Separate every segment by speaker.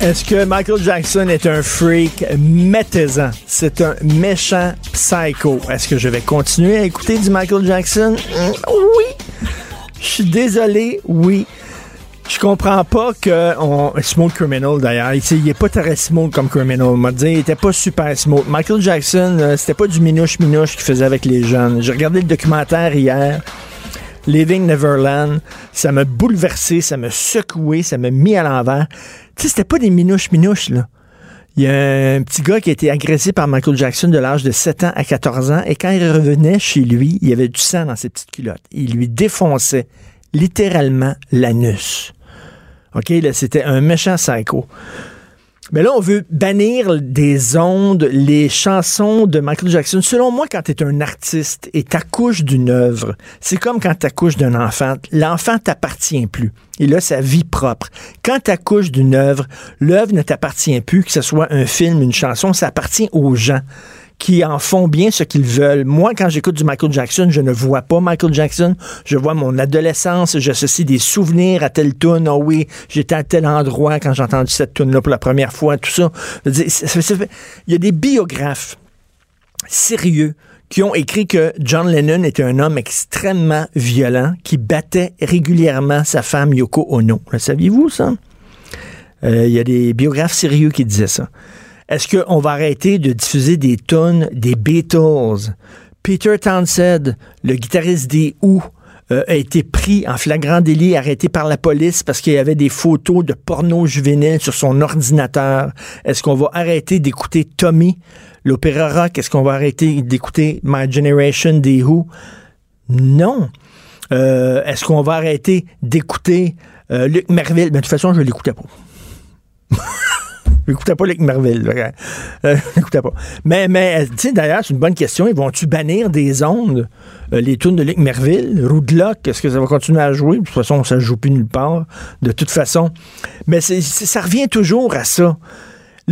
Speaker 1: Est-ce que Michael Jackson est un freak? Mettez-en. C'est un méchant psycho. Est-ce que je vais continuer à écouter du Michael Jackson? Mm, Oui. Je suis désolé, oui. Je comprends pas que on, smooth criminal d'ailleurs. Il, il est pas très smooth comme criminal. On m'a dit, il était pas super smooth. Michael Jackson, euh, c'était pas du minouche minouche qu'il faisait avec les jeunes. J'ai regardé le documentaire hier. Living Neverland, ça m'a bouleversé, ça m'a secoué, ça m'a mis à l'envers. Tu sais, c'était pas des minouches minouches, là. Il y a un petit gars qui a été agressé par Michael Jackson de l'âge de 7 ans à 14 ans, et quand il revenait chez lui, il y avait du sang dans ses petites culottes. Il lui défonçait littéralement l'anus. OK, là, c'était un méchant psycho. Mais là, on veut bannir des ondes les chansons de Michael Jackson. Selon moi, quand tu es un artiste et t'accouches d'une œuvre, c'est comme quand t'accouches d'un enfant. L'enfant t'appartient plus. Il a sa vie propre. Quand t'accouches d'une œuvre, l'œuvre ne t'appartient plus, que ce soit un film, une chanson, ça appartient aux gens qui en font bien ce qu'ils veulent. Moi, quand j'écoute du Michael Jackson, je ne vois pas Michael Jackson. Je vois mon adolescence. J'associe des souvenirs à telle tune. Oh oui, j'étais à tel endroit quand j'ai entendu cette tune-là pour la première fois. Tout ça. Il y a des biographes sérieux qui ont écrit que John Lennon était un homme extrêmement violent qui battait régulièrement sa femme Yoko Ono. Le saviez-vous ça? Euh, Il y a des biographes sérieux qui disaient ça. Est-ce qu'on va arrêter de diffuser des tonnes des Beatles? Peter Townsend, le guitariste des Who, euh, a été pris en flagrant délit, arrêté par la police parce qu'il y avait des photos de porno juvénile sur son ordinateur. Est-ce qu'on va arrêter d'écouter Tommy, l'opéra rock? Est-ce qu'on va arrêter d'écouter My Generation des Who? Non. Euh, Est-ce qu'on va arrêter d'écouter euh, Luc Merville? Mais de toute façon, je l'écoutais pas. Je l'écoutais pas Luc Merville. là. Euh, je l'écoutais pas. Mais, mais sais, d'ailleurs, c'est une bonne question. Ils vont-tu bannir des ondes, euh, les tunes de Luc Merville? Roudlock, est-ce que ça va continuer à jouer? De toute façon, ça ne joue plus nulle part, de toute façon. Mais ça revient toujours à ça.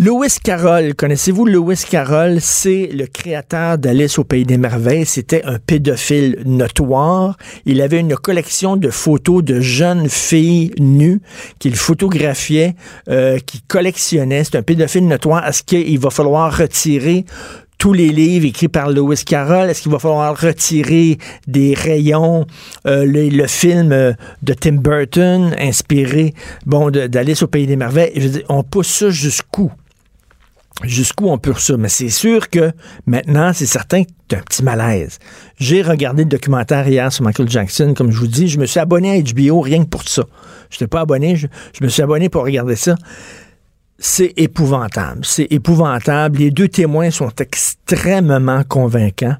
Speaker 1: Lewis Carroll, connaissez-vous Lewis Carroll? C'est le créateur d'Alice au Pays des Merveilles. C'était un pédophile notoire. Il avait une collection de photos de jeunes filles nues qu'il photographiait, euh, qu'il collectionnait. C'est un pédophile notoire. Est-ce qu'il va falloir retirer tous les livres écrits par Lewis Carroll? Est-ce qu'il va falloir retirer des rayons, euh, le, le film euh, de Tim Burton, inspiré bon, d'Alice au Pays des Merveilles? Je veux dire, on pousse ça jusqu'où? Jusqu'où on peut ça? Mais c'est sûr que maintenant, c'est certain que tu un petit malaise. J'ai regardé le documentaire hier sur Michael Jackson, comme je vous dis. Je me suis abonné à HBO rien que pour ça. Je n'étais pas abonné, je, me suis abonné pour regarder ça. C'est épouvantable. C'est épouvantable. Les deux témoins sont extrêmement convaincants.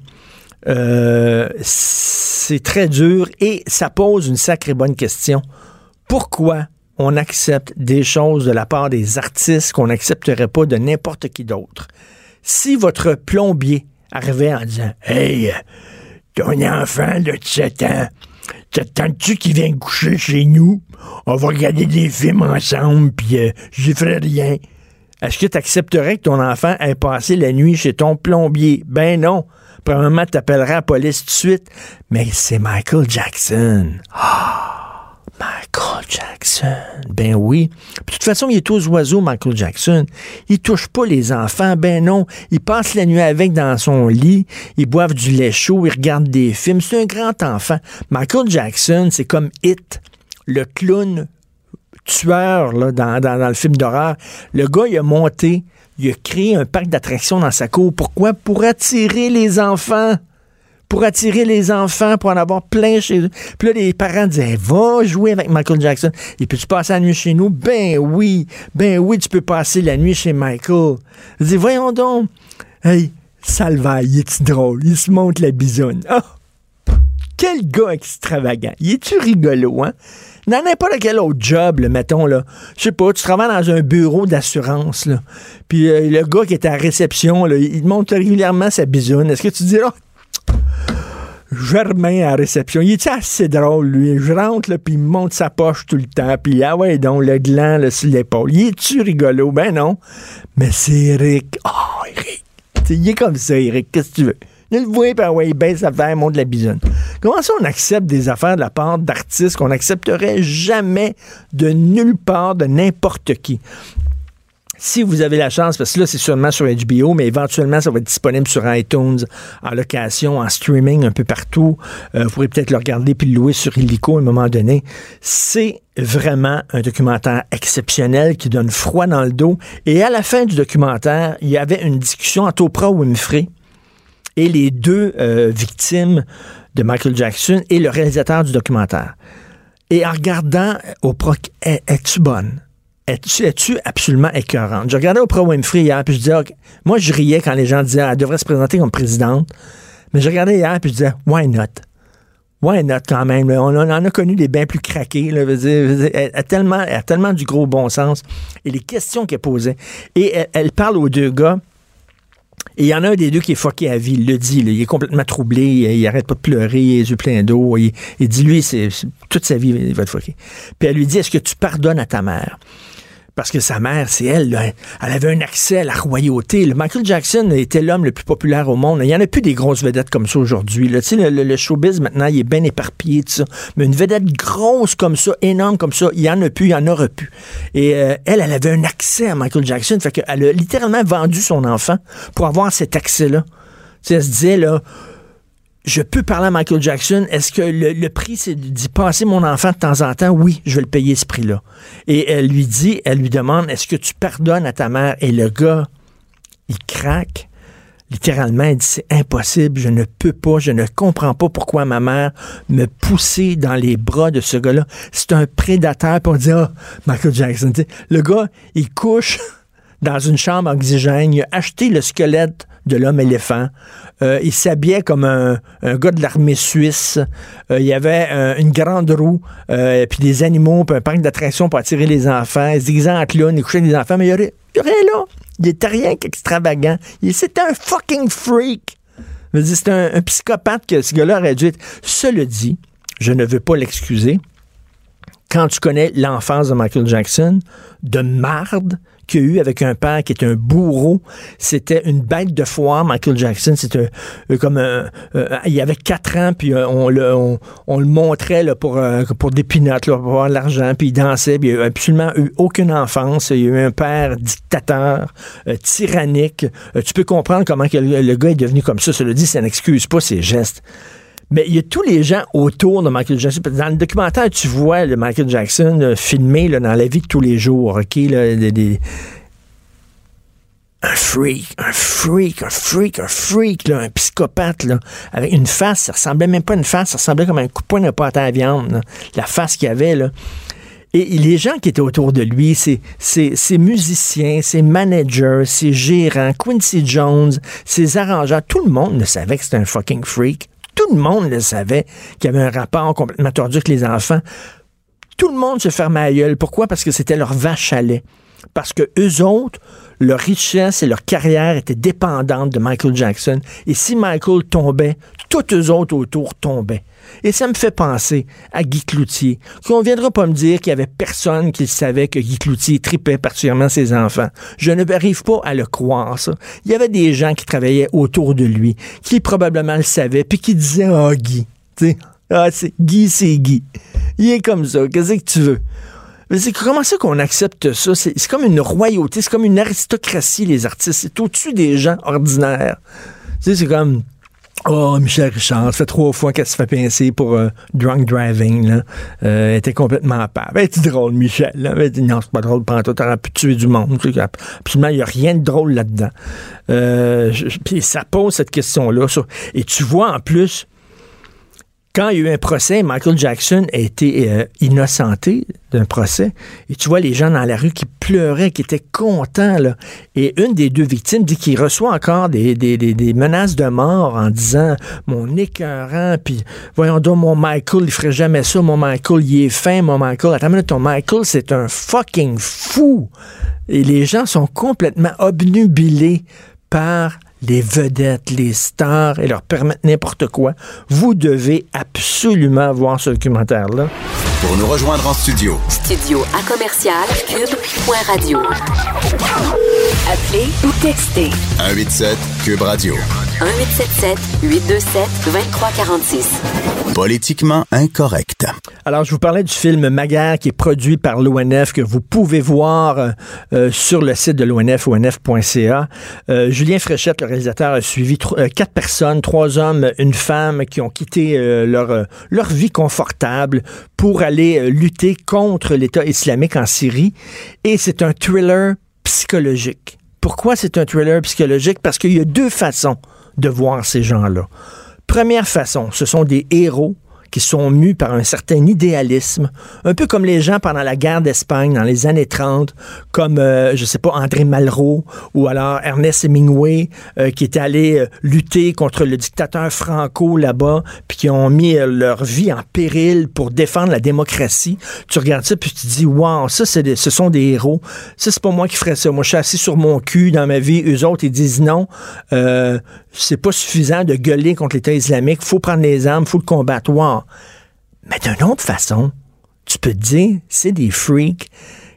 Speaker 1: Euh, c'est très dur et ça pose une sacrée bonne question. Pourquoi on accepte des choses de la part des artistes qu'on n'accepterait pas de n'importe qui d'autre? Si votre plombier arrivait en disant Hey, ton enfant de 7 ans, t'attends-tu qu'il vienne coucher chez nous? On va regarder des films ensemble, puis euh, j'y ferai rien. Est-ce que tu accepterais que ton enfant ait passé la nuit chez ton plombier? Ben non. Premièrement, tu appellerais la police tout de suite. Mais c'est Michael Jackson. Ah, Michael Jackson. Ben oui. De toute façon, il est aux oiseaux, Michael Jackson. Il touche pas les enfants. Ben non. Il passe la nuit avec dans son lit. Ils boivent du lait chaud. Ils regardent des films. C'est un grand enfant. Michael Jackson, c'est comme It, le clown tueur là, dans, dans- dans le film d'horreur. Le gars, il a monté, il a créé un parc d'attractions dans sa cour. Pourquoi? Pour attirer les enfants. Pour attirer les enfants, pour en avoir plein chez eux. Puis là, les parents disaient, va jouer avec Michael Jackson. Et puis tu passes la nuit chez nous? Ben oui, ben oui, tu peux passer la nuit chez Michael. Je dis, voyons donc. Hey, Salvaille, il est drôle? Il se monte la bisoune. Ah! Quel gars extravagant. Il est-tu rigolo, hein? Dans n'importe quel autre job, mettons, là, je sais pas, tu travailles dans un bureau d'assurance, là, puis euh, le gars qui est à la réception, là, il te montre régulièrement sa bisoune. Est-ce que tu dis, oh, Germain à la réception. Il est assez drôle, lui. Je rentre, puis il monte sa poche tout le temps, puis ah ouais, donc, le gland là, sur l'épaule. Il est-tu rigolo? Ben non. Mais c'est Eric. Oh, Eric. Il est comme ça, Eric. Qu'est-ce que tu veux? Il le voit, puis ah ouais, il baisse affaire, monte la bisonne. Comment ça on accepte des affaires de la part d'artistes qu'on n'accepterait jamais de nulle part, de n'importe qui? Si vous avez la chance, parce que là, c'est sûrement sur HBO, mais éventuellement, ça va être disponible sur iTunes, en location, en streaming, un peu partout. Euh, vous pourrez peut-être le regarder puis le louer sur Illico à un moment donné. C'est vraiment un documentaire exceptionnel qui donne froid dans le dos. Et à la fin du documentaire, il y avait une discussion entre Oprah Winfrey et les deux euh, victimes de Michael Jackson et le réalisateur du documentaire. Et en regardant Oprah, es-tu bonne? Es-tu absolument écœurante? Je regardais Oprah Winfrey hier, puis je disais, moi, je riais quand les gens disaient, elle devrait se présenter comme présidente. Mais je regardais hier, puis je disais, why not? Why not quand même? On, en a connu des bains plus craqués. elle, a tellement, elle a tellement du gros bon sens. Et les questions qu'elle posait. Et elle, parle aux deux gars. Et il y en a un des deux qui est fucké à vie, il le dit. il est complètement troublé, il, arrête pas de pleurer, il a les yeux pleins d'eau. Il, dit, lui, c'est toute sa vie, il va être fucké. Puis elle lui dit, est-ce que tu pardonnes à ta mère? Parce que sa mère, c'est elle, elle avait un accès à la royauté. Michael Jackson était l'homme le plus populaire au monde. Il n'y en a plus des grosses vedettes comme ça aujourd'hui. Le, showbiz, maintenant, il est bien éparpillé, ça. Mais une vedette grosse comme ça, énorme comme ça, il n'y en a plus, il y en aura plus. Et euh, elle, elle avait un accès à Michael Jackson. Fait a littéralement vendu son enfant pour avoir cet accès-là. elle se disait, là, je peux parler à Michael Jackson. Est-ce que le, prix, c'est d'y passer mon enfant de temps en temps? Oui, je vais le payer ce prix-là. Et elle lui dit, elle lui demande, est-ce que tu pardonnes à ta mère? Et le gars, il craque. Littéralement, il dit, c'est impossible, je ne peux pas, je ne comprends pas pourquoi ma mère me poussait dans les bras de ce gars-là. C'est un prédateur. pour dire, ah, Michael Jackson, le gars, il couche dans une chambre oxygène, il a acheté le squelette de l'homme éléphant. Euh, il s'habillait comme un, gars de l'armée suisse. Euh, il y avait euh, une grande roue, puis des animaux, puis un parc d'attractions pour attirer les enfants. Il se disait en clown, il couchait les enfants, mais il n'y avait rien là. Il n'était rien qu'extravagant. C'était un fucking freak. C'est un, un, psychopathe que ce gars-là aurait dû être. Cela dit, je ne veux pas l'excuser. Quand tu connais l'enfance de Michael Jackson, de marde, qu'il a eu avec un père qui était un bourreau. C'était une bête de foire, Michael Jackson. C'était euh, comme euh, il y avait quatre ans, puis euh, on, le, on, le montrait là, pour, pour des pinottes, pour avoir l'argent, puis il dansait, puis il n'a absolument eu aucune enfance. Il a eu un père dictateur, tyrannique. tu peux comprendre comment que le, gars est devenu comme ça. Cela dit, ça n'excuse pas ses gestes. Mais il y a tous les gens autour de Michael Jackson. Dans le documentaire, tu vois le Michael Jackson euh, filmé dans la vie de tous les jours, OK? un freak, un freak, un freak, un freak, un psychopathe, avec une face, ça ressemblait même pas à une face, ça ressemblait comme un coup de poing de pâte à viande, la face qu'il avait, là. Et les gens qui étaient autour de lui, c'est ses musiciens, ses managers, ses gérants, Quincy Jones, ses arrangeurs, tout le monde le savait que c'était un fucking freak. Tout le monde le savait qu'il y avait un rapport complètement tordu avec les enfants. Tout le monde se fermait à gueule. Pourquoi? Parce que c'était leur vache à lait. Parce que eux autres, leur richesse et leur carrière étaient dépendantes de Michael Jackson. Et si Michael tombait, tous eux autres autour tombaient. Et ça me fait penser à Guy Cloutier, qu'on viendra pas me dire qu'il y avait personne qui savait que Guy Cloutier tripait particulièrement ses enfants. Je ne n'arrive pas à le croire, ça. Il y avait des gens qui travaillaient autour de lui, qui probablement le savaient, puis qui disaient « Ah, Guy, tu sais, ah, Guy, c'est Guy. Il est comme ça, qu'est-ce que tu veux? » C'est comment ça qu'on accepte ça? C'est comme une royauté, c'est comme une aristocratie, les artistes. C'est au-dessus des gens ordinaires. Tu sais, c'est comme Oh, Michel Richard, ça fait trois fois qu'elle se fait pincer pour euh, drunk driving. Là. Euh, elle était complètement à part. Ben, c'est drôle, Michel. Là. Ben, non, c'est pas drôle, tu t'aurais pu tuer du monde. Absolument, il n'y a rien de drôle là-dedans. Euh, puis ça pose cette question-là. Et tu vois, en plus, quand il y a eu un procès, Michael Jackson a été euh, innocenté d'un procès. Et tu vois les gens dans la rue qui pleuraient, qui étaient contents. Là. Et une des deux victimes dit qu'il reçoit encore des, menaces de mort en disant Mon écœurant, puis voyons donc, mon Michael, il ferait jamais ça. Mon Michael, il est fin, mon Michael. Attends, ton Michael, c'est un fucking fou. Et les gens sont complètement obnubilés par les vedettes, les stars et leur permettre n'importe quoi. Vous devez absolument voir ce documentaire-là.
Speaker 2: Pour nous rejoindre en studio.
Speaker 3: Studio à commercial cube.radio. Appelez ou textez.
Speaker 2: 187 cube radio.
Speaker 3: 1877 827 2346.
Speaker 2: Politiquement incorrect.
Speaker 1: Alors, je vous parlais du film Maguerre qui est produit par l'ONF que vous pouvez voir euh, euh, sur le site de l'ONF, onf.ca. Euh, Julien Fréchette, le réalisateur, a suivi quatre personnes, trois hommes, une femme qui ont quitté leur, leur vie confortable pour aller lutter contre l'État islamique en Syrie. Et c'est un thriller psychologique. Pourquoi c'est un thriller psychologique? Parce qu'il y a deux façons de voir ces gens-là. Première façon, ce sont des héros qui sont mus par un certain idéalisme, un peu comme les gens pendant la guerre d'Espagne dans les années 30, comme, euh, je sais pas, André Malraux ou alors Ernest Hemingway, euh, qui étaient allés euh, lutter contre le dictateur Franco là-bas, puis qui ont mis leur vie en péril pour défendre la démocratie. Tu regardes ça, puis tu te dis, wow, ça, c'est ce sont des héros. Ça, c'est pas moi qui ferais ça. Moi, je suis assis sur mon cul dans ma vie. Eux autres, ils disent non, c'est pas suffisant de gueuler contre l'État islamique. faut prendre les armes, faut le combattre. Mais d'une autre façon, tu peux te dire, c'est des freaks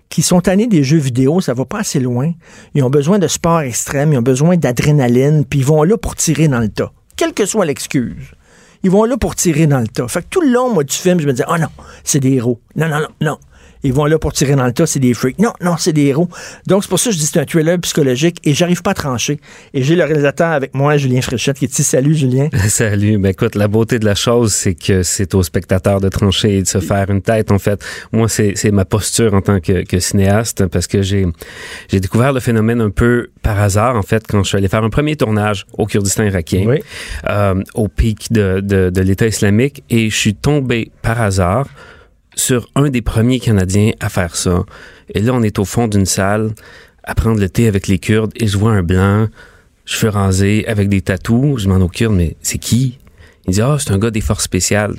Speaker 1: qui sont tannés des jeux vidéo, ça va pas assez loin. Ils ont besoin de sport extrême, ils ont besoin d'adrénaline, puis ils vont là pour tirer dans le tas. Quelle que soit l'excuse. Ils vont là pour tirer dans le tas. Fait que tout le long, moi, du film, je me disais, oh non, c'est des héros. Non, non, non, non ils vont là pour tirer dans le tas, c'est des freaks. Non, non, c'est des héros. Donc, c'est pour ça que je dis que c'est un thriller psychologique et j'arrive pas à trancher. Et j'ai le réalisateur avec moi, Julien Fréchette, qui est ici. Salut, Julien.
Speaker 4: Salut. Ben, écoute, la beauté de la chose, c'est que c'est au spectateur de trancher et de se faire une tête. En fait, moi, c'est ma posture en tant que, que cinéaste parce que j'ai j'ai découvert le phénomène un peu par hasard, en fait, quand je suis allé faire un premier tournage au Kurdistan irakien, oui. euh, au pic de, de, de l'État islamique et je suis tombé par hasard sur un des premiers Canadiens à faire ça. Et là, on est au fond d'une salle à prendre le thé avec les Kurdes et je vois un blanc, cheveux rasés, avec des tatous. Je demande au Kurde, mais c'est qui? Il dit, ah, c'est un gars des forces spéciales.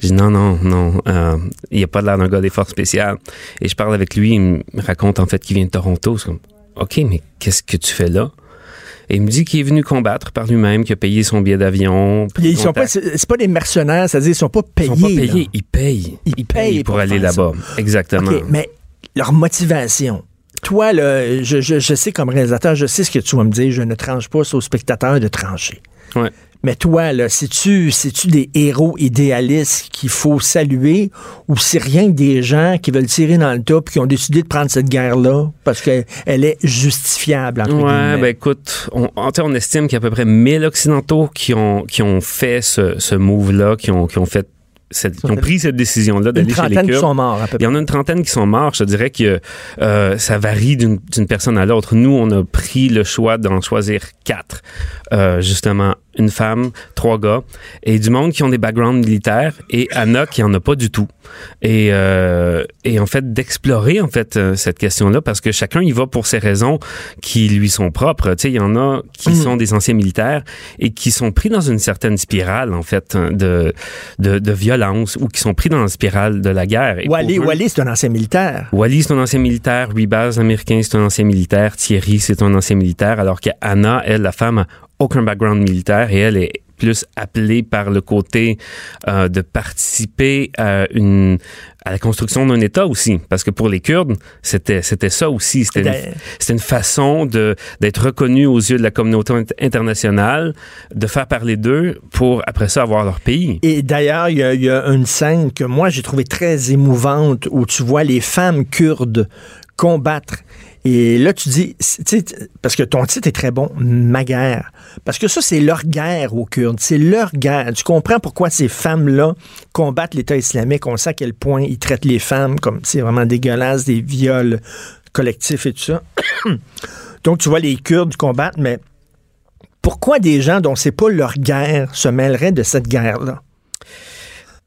Speaker 4: Je dis, non, non, non, euh, il n'y a pas l'air d'un gars des forces spéciales. Et je parle avec lui, il me raconte en fait qu'il vient de Toronto. Comme, OK, mais qu'est-ce que tu fais là? Et il me dit qu'il est venu combattre par lui-même, qu'il a payé son billet d'avion.
Speaker 1: Ils sont pas, c'est pas des mercenaires, c'est-à-dire ils sont pas payés. Ils sont pas
Speaker 4: payés, ils payent. Ils, payent, pour, aller là-bas. Exactement.
Speaker 1: Mais leur motivation. Toi, là, je, je, je, sais comme réalisateur, je sais ce que tu vas me dire. Je ne tranche pas, c'est au spectateur de trancher.
Speaker 4: Ouais.
Speaker 1: Mais toi, là, c'est-tu, c'est-tu des héros idéalistes qu'il faut saluer? Ou c'est rien que des gens qui veulent tirer dans le top et qui ont décidé de prendre cette guerre-là parce qu'elle est justifiable, entre
Speaker 4: ouais, ben écoute, on, on estime qu'il y a à peu près 1000 Occidentaux qui ont, qui ont fait ce, ce move-là, qui ont, qui ont fait cette, ont pris cette décision-là d'aller chez les Kurdes.
Speaker 1: Qui sont morts, à peu
Speaker 4: Il y en a une trentaine qui sont morts. Je dirais que euh, ça varie d'une personne à l'autre. Nous, on a pris le choix d'en choisir quatre, euh, justement une femme, trois gars, et du monde qui ont des backgrounds militaires, et Anna qui en a pas du tout. Et, euh, et en fait, d'explorer en fait euh, cette question-là, parce que chacun y va pour ses raisons qui lui sont propres. Tu sais, il y en a qui mm. sont des anciens militaires et qui sont pris dans une certaine spirale, en fait, de, de, de violence, ou qui sont pris dans la spirale de la guerre.
Speaker 1: Wally, Wally c'est un ancien militaire.
Speaker 4: Wally, c'est un ancien militaire. Rebaz, américain, c'est un ancien militaire. Thierry, c'est un ancien militaire, alors qu'Anna, elle, la femme, aucun background militaire et elle est plus appelée par le côté euh, de participer à une à la construction d'un État aussi, parce que pour les Kurdes, c'était c'était ça aussi, c'était une, une, façon de d'être reconnu aux yeux de la communauté internationale, de faire parler d'eux pour après ça avoir leur pays.
Speaker 1: Et d'ailleurs, il y, y, a une scène que moi j'ai trouvé très émouvante où tu vois les femmes kurdes combattre et là, tu dis, parce que ton titre est très bon, ma guerre. Parce que ça, c'est leur guerre aux Kurdes. C'est leur guerre. Tu comprends pourquoi ces femmes-là combattent l'État islamique? On sait à quel point ils traitent les femmes comme c'est vraiment dégueulasse, des viols collectifs et tout ça. Donc, tu vois les Kurdes combattre, mais pourquoi des gens dont c'est pas leur guerre se mêleraient de cette guerre-là?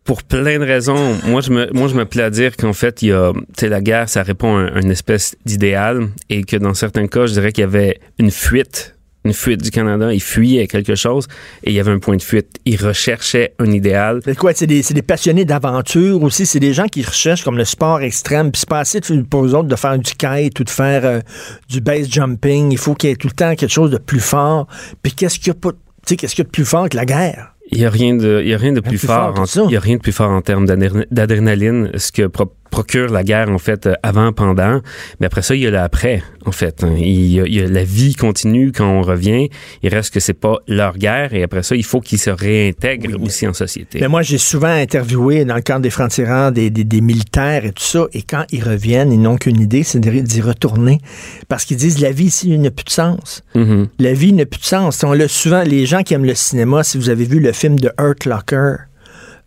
Speaker 4: Pour plein de raisons. Moi, je me, moi, je me à dire qu'en fait, il y a, tu sais, la guerre, ça répond à une espèce d'idéal et que dans certains cas, je dirais qu'il y avait une fuite une fuite du Canada. Il fuyait quelque chose et il y avait un point de fuite. Il recherchait un idéal.
Speaker 1: C'est quoi? C'est des, des, passionnés d'aventure aussi? C'est des gens qui recherchent comme le sport extrême. Puis c'est pas assez pour eux autres de faire du kite ou de faire euh, du base jumping. Il faut qu'il y ait tout le temps quelque chose de plus fort. Puis qu'est-ce qu'il y a pas, qu'est-ce qu'il y a de plus fort que la guerre?
Speaker 4: Il n'y a rien de, il y a rien de plus, plus, fort, il y a rien de plus fort en termes d'adrénaline. Ce que procure la guerre, en fait, euh, avant, pendant. Mais après ça, il y a l'après, en fait. Hein. Il y, a, il y, a, la vie continue quand on revient. Il reste que c'est pas leur guerre. Et après ça, il faut qu'ils se réintègrent aussi en société.
Speaker 1: Mais moi, j'ai souvent interviewé dans le camp des francs-tireurs des, des, des, militaires et tout ça. Et quand ils reviennent, ils n'ont qu'une idée, c'est d'y retourner. Parce qu'ils disent, la vie ici n'a plus de sens.
Speaker 4: Mm-hmm.
Speaker 1: La vie n'a plus de sens. On l'a souvent, les gens qui aiment le cinéma, si vous avez vu le film de Hurt Locker,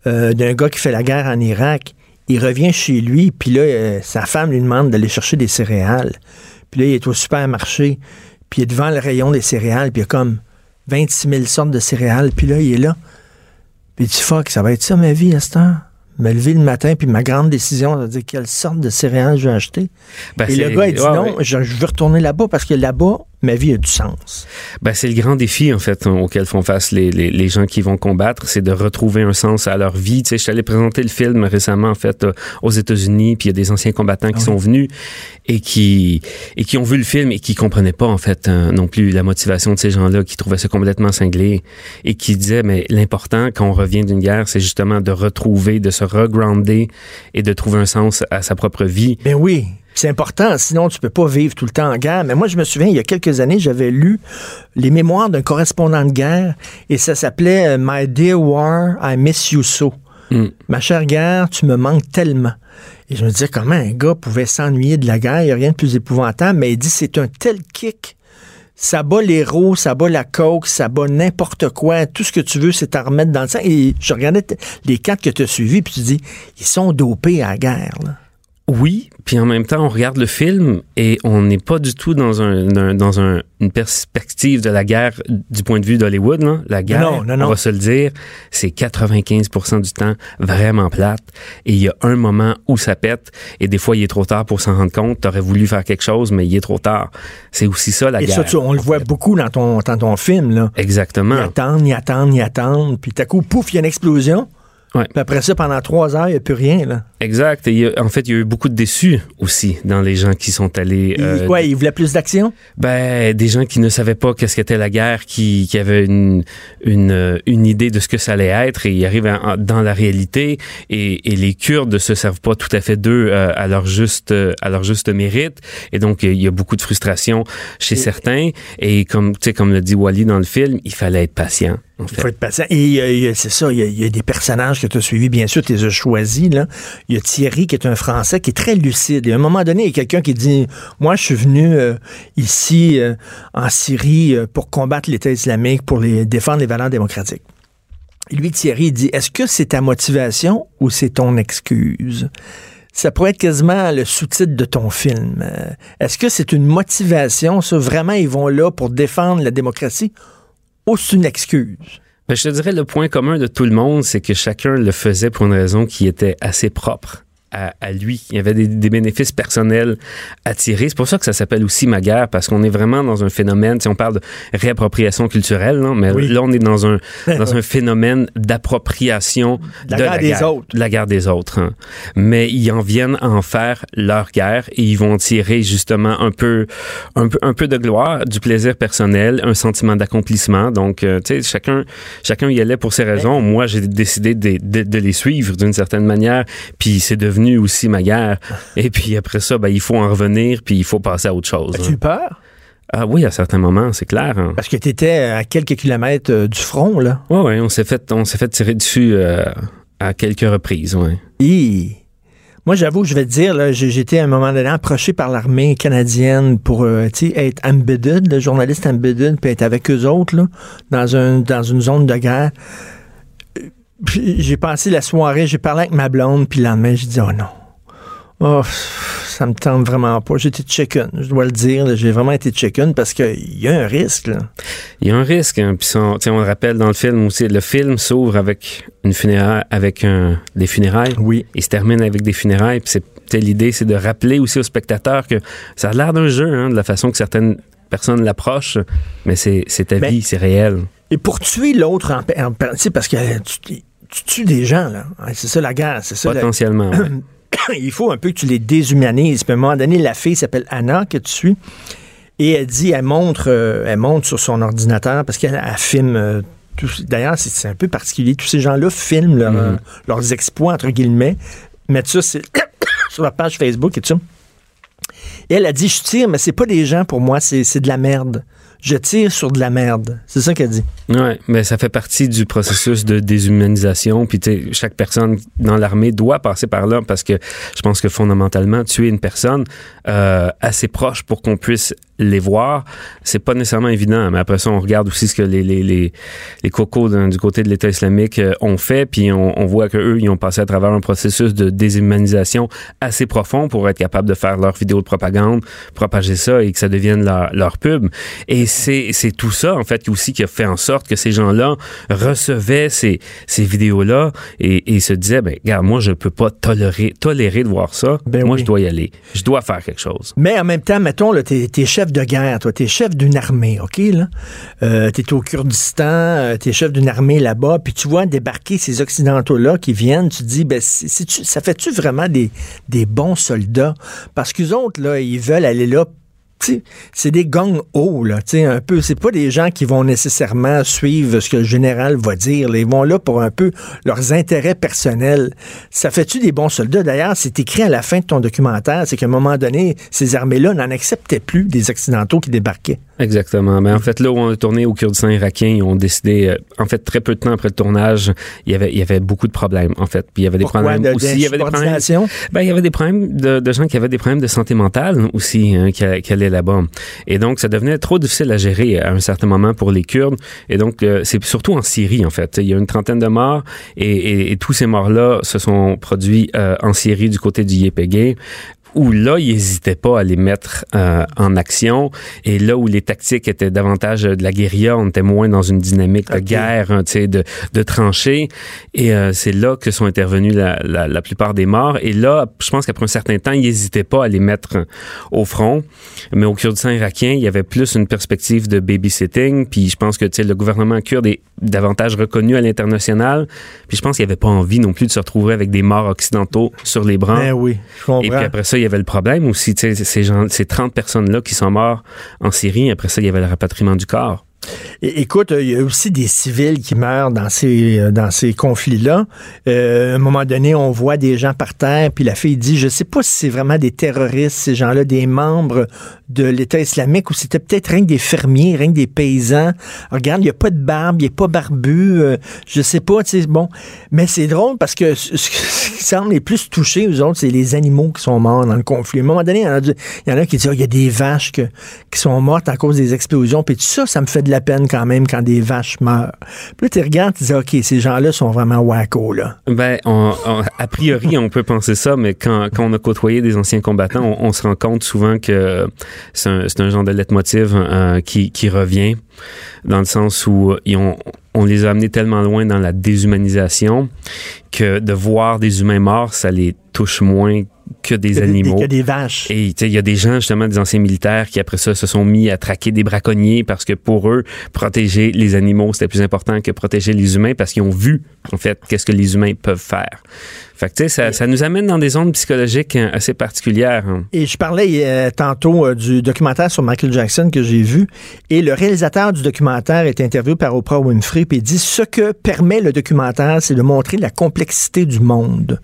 Speaker 1: euh, d'un gars qui fait la guerre en Irak, il revient chez lui, puis là, euh, sa femme lui demande d'aller chercher des céréales. Puis là, il est au supermarché, puis il est devant le rayon des céréales, puis il y a comme 26 000 sortes de céréales, puis là, il est là. Puis il dit, fuck, ça va être ça ma vie à ce temps me lever le matin, puis ma grande décision, de dire quelle sorte de céréales je vais acheter? Ben Et le gars, il dit ouais, non, ouais. Je, je, veux retourner là-bas parce que là-bas, ma vie a du sens.
Speaker 4: Ben, c'est le grand défi, en fait, auquel font face les, les, les gens qui vont combattre, c'est de retrouver un sens à leur vie. Tu sais, je suis allé présenter le film récemment, en fait, aux États-Unis, puis il y a des anciens combattants qui ah oui. sont venus et qui, et qui ont vu le film et qui comprenaient pas, en fait, euh, non plus la motivation de ces gens-là, qui trouvaient ça complètement cinglé et qui disaient, mais l'important, quand on revient d'une guerre, c'est justement de retrouver, de se regrounder et de trouver un sens à sa propre vie.
Speaker 1: Ben oui. C'est important, sinon tu peux pas vivre tout le temps en guerre. Mais moi, je me souviens, il y a quelques années, j'avais lu les mémoires d'un correspondant de guerre et ça s'appelait My Dear War, I Miss You So. Mm. Ma chère guerre, tu me manques tellement. Et je me disais, comment un gars pouvait s'ennuyer de la guerre? Il n'y a rien de plus épouvantable, mais il dit, c'est un tel kick. Ça bat l'héros, ça bat la coke, ça bat n'importe quoi. Tout ce que tu veux, c'est à remettre dans le sang. Et je regardais les quatre que tu as suivis, puis tu dis, ils sont dopés à la guerre. Là.
Speaker 4: Oui, puis en même temps, on regarde le film et on n'est pas du tout dans un, un dans un, une perspective de la guerre du point de vue d'Hollywood. La guerre,
Speaker 1: non, non, non.
Speaker 4: on va se le dire, c'est 95% du temps vraiment plate. Et il y a un moment où ça pète et des fois, il est trop tard pour s'en rendre compte. T'aurais voulu faire quelque chose, mais il est trop tard. C'est aussi ça, la
Speaker 1: et
Speaker 4: guerre.
Speaker 1: Et ça, tu, on le voit beaucoup dans ton, dans ton film. Là.
Speaker 4: Exactement.
Speaker 1: Ils attendent, ils attendent, ils attendent. Puis tout à coup, pouf, il y a une explosion.
Speaker 4: Ouais.
Speaker 1: Puis après ça, pendant trois heures, il n'y a plus rien. Là.
Speaker 4: Exact. Et a, en fait, il y a eu beaucoup de déçus aussi dans les gens qui sont allés.
Speaker 1: Euh, quoi, ils voulaient plus d'action?
Speaker 4: Ben, des gens qui ne savaient pas qu'est-ce qu'était la guerre, qui, qui avaient une, une, une idée de ce que ça allait être et ils arrivent dans la réalité et, et les Kurdes ne se servent pas tout à fait d'eux euh, à leur juste à leur juste mérite. Et donc, il y a beaucoup de frustration chez et, certains. Et comme, tu sais, comme le dit Wally dans le film, il fallait être patient.
Speaker 1: Il faut être patient. Et euh, c'est ça, il y, a, il y, a, des personnages que tu as suivis, bien sûr, tu les as choisis. Là. Il y a Thierry, qui est un Français, qui est très lucide. Et à un moment donné, il y a quelqu'un qui dit, moi, je suis venu euh, ici, euh, en Syrie, euh, pour combattre l'État islamique, pour les, défendre les valeurs démocratiques. Lui, Thierry, il dit, est-ce que c'est ta motivation ou c'est ton excuse? ça pourrait être quasiment le sous-titre de ton film. Est-ce que c'est une motivation, ça? Vraiment, ils vont là pour défendre la démocratie c'est une excuse?
Speaker 4: Ben, je te dirais, le point commun de tout le monde, c'est que chacun le faisait pour une raison qui était assez propre. À, à, lui. Il y avait des, des, bénéfices personnels à tirer. C'est pour ça que ça s'appelle aussi ma guerre, parce qu'on est vraiment dans un phénomène, si on parle de réappropriation culturelle, non? mais oui. là, on est dans un, dans un phénomène d'appropriation
Speaker 1: la
Speaker 4: de
Speaker 1: guerre
Speaker 4: la
Speaker 1: des
Speaker 4: guerre,
Speaker 1: autres.
Speaker 4: de la guerre des autres. Hein. Mais ils en viennent à en faire leur guerre et ils vont tirer justement un peu, un peu, un peu de gloire, du plaisir personnel, un sentiment d'accomplissement. Donc, euh, tu sais, chacun, chacun y allait pour ses raisons. Moi, j'ai décidé de, de, de les suivre d'une certaine manière, puis c'est devenu aussi ma guerre. Et puis après ça, ben, il faut en revenir, puis il faut passer à autre chose.
Speaker 1: As-tu
Speaker 4: hein.
Speaker 1: peur?
Speaker 4: Ah oui, à certains moments, c'est clair. Hein.
Speaker 1: Parce que tu étais à quelques kilomètres euh, du front, là.
Speaker 4: Oui, oui, on s'est fait, on fait tirer dessus euh, à quelques reprises, oui.
Speaker 1: Et... Moi, j'avoue, je vais te dire, j'étais à un moment donné approché par l'armée canadienne pour euh, être embedded, le journaliste embedded, puis être avec eux autres, là, dans, un, dans une zone de guerre j'ai passé la soirée, j'ai parlé avec ma blonde, puis le lendemain, j'ai dit, oh non. Oh, ça me tente vraiment pas. J'ai été chicken, je dois le dire. J'ai vraiment été chicken parce qu'il y a un risque. Là.
Speaker 4: Il y a un risque. Hein, puis on, on le rappelle dans le film aussi. Le film s'ouvre avec une funéraille, avec un, des funérailles.
Speaker 1: Oui.
Speaker 4: Il se termine avec des funérailles. Puis c'est l'idée, c'est de rappeler aussi aux spectateurs que ça a l'air d'un jeu, hein, de la façon que certaines personnes l'approchent, mais c'est ta
Speaker 1: Ben,
Speaker 4: vie, c'est réel.
Speaker 1: Et pour tuer l'autre en, en, tu sais, parce que tu, tu tues des gens, là. C'est ça la guerre, c'est ça. la-
Speaker 4: Potentiellement. ouais.
Speaker 1: il faut un peu que tu les déshumanises. Puis à un moment donné, la fille s'appelle Anna, que tu suis, et elle dit, elle montre, euh, elle montre sur son ordinateur, parce qu'elle elle filme... euh, tout- D'ailleurs, c'est un peu particulier. Tous ces gens-là filment leur, euh, leurs exploits, entre guillemets, mettent ça c'est- sur leur page Facebook et tout ça. Et elle a dit, je tire, mais c'est pas des gens pour moi, c'est c'est de la merde. Je tire sur de la merde. C'est ça qu'elle dit.
Speaker 4: Ouais, mais ça fait partie du processus de déshumanisation. Puis, chaque personne dans l'armée doit passer par là parce que je pense que fondamentalement, tuer une personne euh, assez proche pour qu'on puisse les voir, c'est pas nécessairement évident. Mais après ça, on regarde aussi ce que les, les, les, les cocos du côté de l'État islamique euh, ont fait. Puis, on, on voit qu'eux, ils ont passé à travers un processus de déshumanisation assez profond pour être capable de faire leur vidéo de propagande, propager ça et que ça devienne leur, leur pub. Et c'est c'est tout ça, en fait, aussi qui a fait en sorte que ces gens-là recevaient ces, ces vidéos-là et, et se disaient, ben, regarde, moi, je peux pas tolérer, tolérer de voir ça.
Speaker 1: Ben
Speaker 4: moi,
Speaker 1: oui.
Speaker 4: je dois y aller. Je dois faire quelque chose.
Speaker 1: Mais en même temps, mettons, là, t'es, t'es de guerre, toi, t'es chef d'une armée, OK, là? Euh, t'es au Kurdistan, euh, t'es chef d'une armée là-bas, puis tu vois débarquer ces Occidentaux-là qui viennent, tu te dis, ben, ça fait-tu vraiment des, bons soldats? Parce qu'eux autres, là, ils veulent aller là tu c'est des gangs hauts, là, tu sais, un peu. C'est pas des gens qui vont nécessairement suivre ce que le général va dire. là. Ils vont là pour un peu leurs intérêts personnels. Ça fait-tu des bons soldats? D'ailleurs, c'est écrit à la fin de ton documentaire, c'est qu'à un moment donné, ces armées-là n'en acceptaient plus des Occidentaux qui débarquaient.
Speaker 4: Exactement. Mais en fait, là où on a tourné au Kurdistan irakien, ils ont décidé, euh, en fait, très peu de temps après le tournage, il y avait, il y avait beaucoup de problèmes, en fait. Puis il y avait des
Speaker 1: Pourquoi?
Speaker 4: problèmes
Speaker 1: De-
Speaker 4: aussi. Il y avait des problèmes. Ben, il y avait des problèmes de, de gens qui avaient des problèmes de santé mentale aussi, hein, qui, qui allaient là-bas. Et donc, ça devenait trop difficile à gérer à un certain moment pour les Kurdes. Et donc, euh, c'est surtout en Syrie, en fait. Il y a une trentaine de morts et, et- et tous ces morts-là se sont produits euh, en Syrie du côté du YPG où là, ils n'hésitaient pas à les mettre euh, en action. Et là où les tactiques étaient davantage de la guérilla, on était moins dans une dynamique de guerre, hein, tu sais, de, de tranchées. Et euh, c'est là que sont intervenus la, la, la plupart des morts. Et là, je pense qu'après un certain temps, ils n'hésitaient pas à les mettre au front. Mais au Kurdistan irakien, il y avait plus une perspective de babysitting. Puis je pense que tu sais, le gouvernement kurde est davantage reconnu à l'international. Puis je pense qu'il n'y avait pas envie non plus de se retrouver avec des morts occidentaux sur les bras.
Speaker 1: Ben oui, je comprends.
Speaker 4: Et puis après ça, il y avait le problème aussi, tu sais, ces gens, ces 30 personnes-là qui sont morts en Syrie. Après ça, il y avait le rapatriement du corps.
Speaker 1: É- Écoute, il y a aussi des civils qui meurent dans ces, euh, dans ces conflits-là. Euh, à un moment donné, on voit des gens par terre, puis la fille dit, je sais pas si c'est vraiment des terroristes, ces gens-là, des membres de l'État islamique, ou c'était peut-être rien que des fermiers, rien que des paysans. Regarde, il n'y a pas de barbe, il n'est pas barbu, euh, je sais pas, tu sais, bon. Mais c'est drôle parce que ce qui semble les plus touchés, aux autres, c'est les animaux qui sont morts dans le conflit. À un moment donné, il y en a, qui disent, Ah, il y a des vaches qui sont mortes à cause des explosions, puis tout ça, ça me fait de la peine quand même quand des vaches meurent. Puis tu regardes, tu dis, OK, ces gens-là sont vraiment wacko, là.
Speaker 4: Ben, a priori, on peut penser ça, mais quand, quand on a côtoyé des anciens combattants, on, se rend compte souvent que c'est un, genre de leitmotiv euh, qui, revient, dans le sens où on les a amenés tellement loin dans la déshumanisation que de voir des humains morts, ça les touche moins que des
Speaker 1: Que
Speaker 4: animaux.
Speaker 1: que des vaches.
Speaker 4: Et tu sais, il y a des gens, justement, des anciens militaires qui, après ça, se sont mis à traquer des braconniers parce que pour eux, protéger les animaux, c'était plus important que protéger les humains parce qu'ils ont vu, en fait, qu'est-ce que les humains peuvent faire. Fait que, tu sais, ça, ça nous amène dans des zones psychologiques hein, assez particulières. hein.
Speaker 1: Et je parlais euh, tantôt euh, du documentaire sur Michael Jackson que j'ai vu. Et le réalisateur du documentaire est interviewé par Oprah Winfrey. Puis il dit ce que permet le documentaire, c'est de montrer la complexité du monde.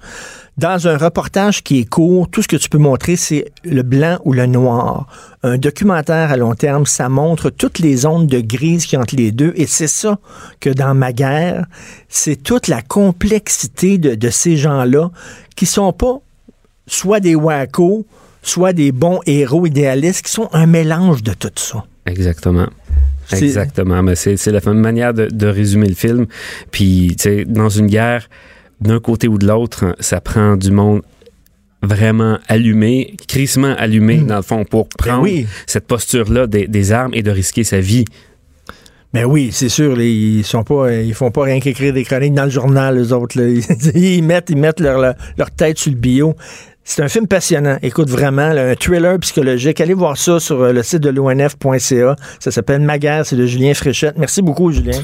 Speaker 1: Dans un reportage qui est court, tout ce que tu peux montrer, c'est le blanc ou le noir. Un documentaire à long terme, ça montre toutes les ondes de grise qui entre les deux. Et c'est ça que dans ma guerre, c'est toute la complexité de, de ces gens-là qui sont pas soit des wackos, soit des bons héros idéalistes qui sont un mélange de tout ça.
Speaker 4: Exactement. Exactement. Mais c'est, la même manière de, de résumer le film. Puis, tu sais, dans une guerre, d'un côté ou de l'autre, ça prend du monde vraiment allumé, crissement allumé,
Speaker 1: Hmm.
Speaker 4: dans le fond, pour
Speaker 1: Ben
Speaker 4: prendre
Speaker 1: oui.
Speaker 4: cette posture-là des, des armes et de risquer sa vie.
Speaker 1: Mais Ben oui, c'est sûr, les- ils sont pas, ils font pas rien qu'écrire des chroniques dans le journal, les autres. là. Ils, mettent, ils mettent leur, tête sur le bio. C'est un film passionnant. Écoute, vraiment, là, un thriller psychologique. Allez voir ça sur euh, le site de l'ONF.ca. Ça s'appelle Ma guerre, c'est de Julien Fréchette. Merci beaucoup, Julien.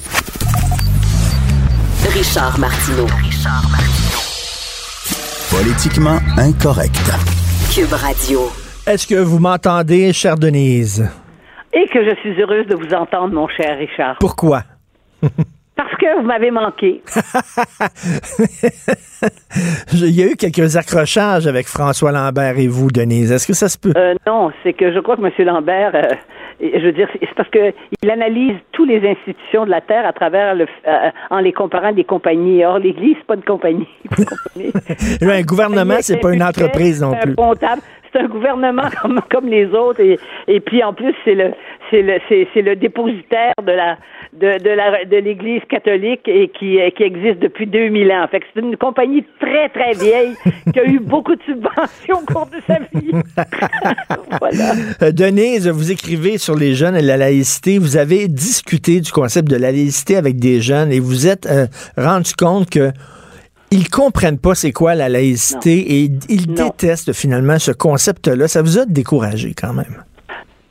Speaker 3: Richard Martineau.
Speaker 2: Politiquement incorrect.
Speaker 3: Cube Radio.
Speaker 1: Est-ce que vous m'entendez, chère Denise?
Speaker 5: Et que je suis heureuse de vous entendre, mon cher Richard.
Speaker 1: Pourquoi?
Speaker 5: Parce que vous m'avez manqué.
Speaker 1: Il y a eu quelques accrochages avec François Lambert et vous, Denise. Est-ce que ça se peut?
Speaker 5: Euh, non, c'est que je crois que M. Lambert, euh, je veux dire, c'est parce que il analyse toutes les institutions de la Terre à travers le, euh, en les comparant à des compagnies. Or, l'Église, c'est pas une compagnie.
Speaker 1: Un gouvernement, c'est pas une entreprise non
Speaker 5: C'est un
Speaker 1: plus.
Speaker 5: comptable. C'est un gouvernement comme, comme les autres et, et puis en plus c'est le c'est le c'est, c'est le dépositaire de la de, de la de l'Église catholique et qui qui existe depuis 2000 ans. Fait que c'est une compagnie très très vieille qui a eu beaucoup de subventions au cours de sa vie. voilà.
Speaker 1: Euh, Denise, vous écrivez sur les jeunes et la laïcité. Vous avez discuté du concept de la laïcité avec des jeunes et vous êtes euh, rendu compte que ils comprennent pas c'est quoi la laïcité et ils
Speaker 5: Non.
Speaker 1: détestent finalement ce concept-là. Ça vous a découragé quand même?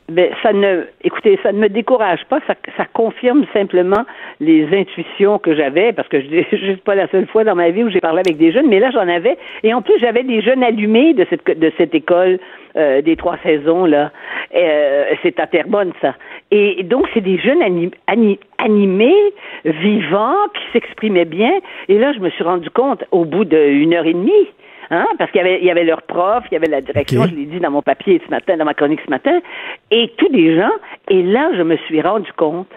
Speaker 5: Ben, ça ne, écoutez, ça ne me décourage pas, ça, ça confirme simplement les intuitions que j'avais, parce que je je suis pas la seule fois dans ma vie où j'ai parlé avec des jeunes, mais là j'en avais, et en plus j'avais des jeunes allumés de cette de cette école euh, des trois saisons là, Euh, c'est à Terrebonne ça, et donc c'est des jeunes ani- ani- animés, vivants, qui s'exprimaient bien, et là je me suis rendu compte au bout d'une heure et demie. Hein, parce qu'il y avait, il y avait leur prof, il y avait la direction, je l'ai dit dans mon papier ce matin, dans ma chronique ce matin, et tous les gens. Et là, je me suis rendu compte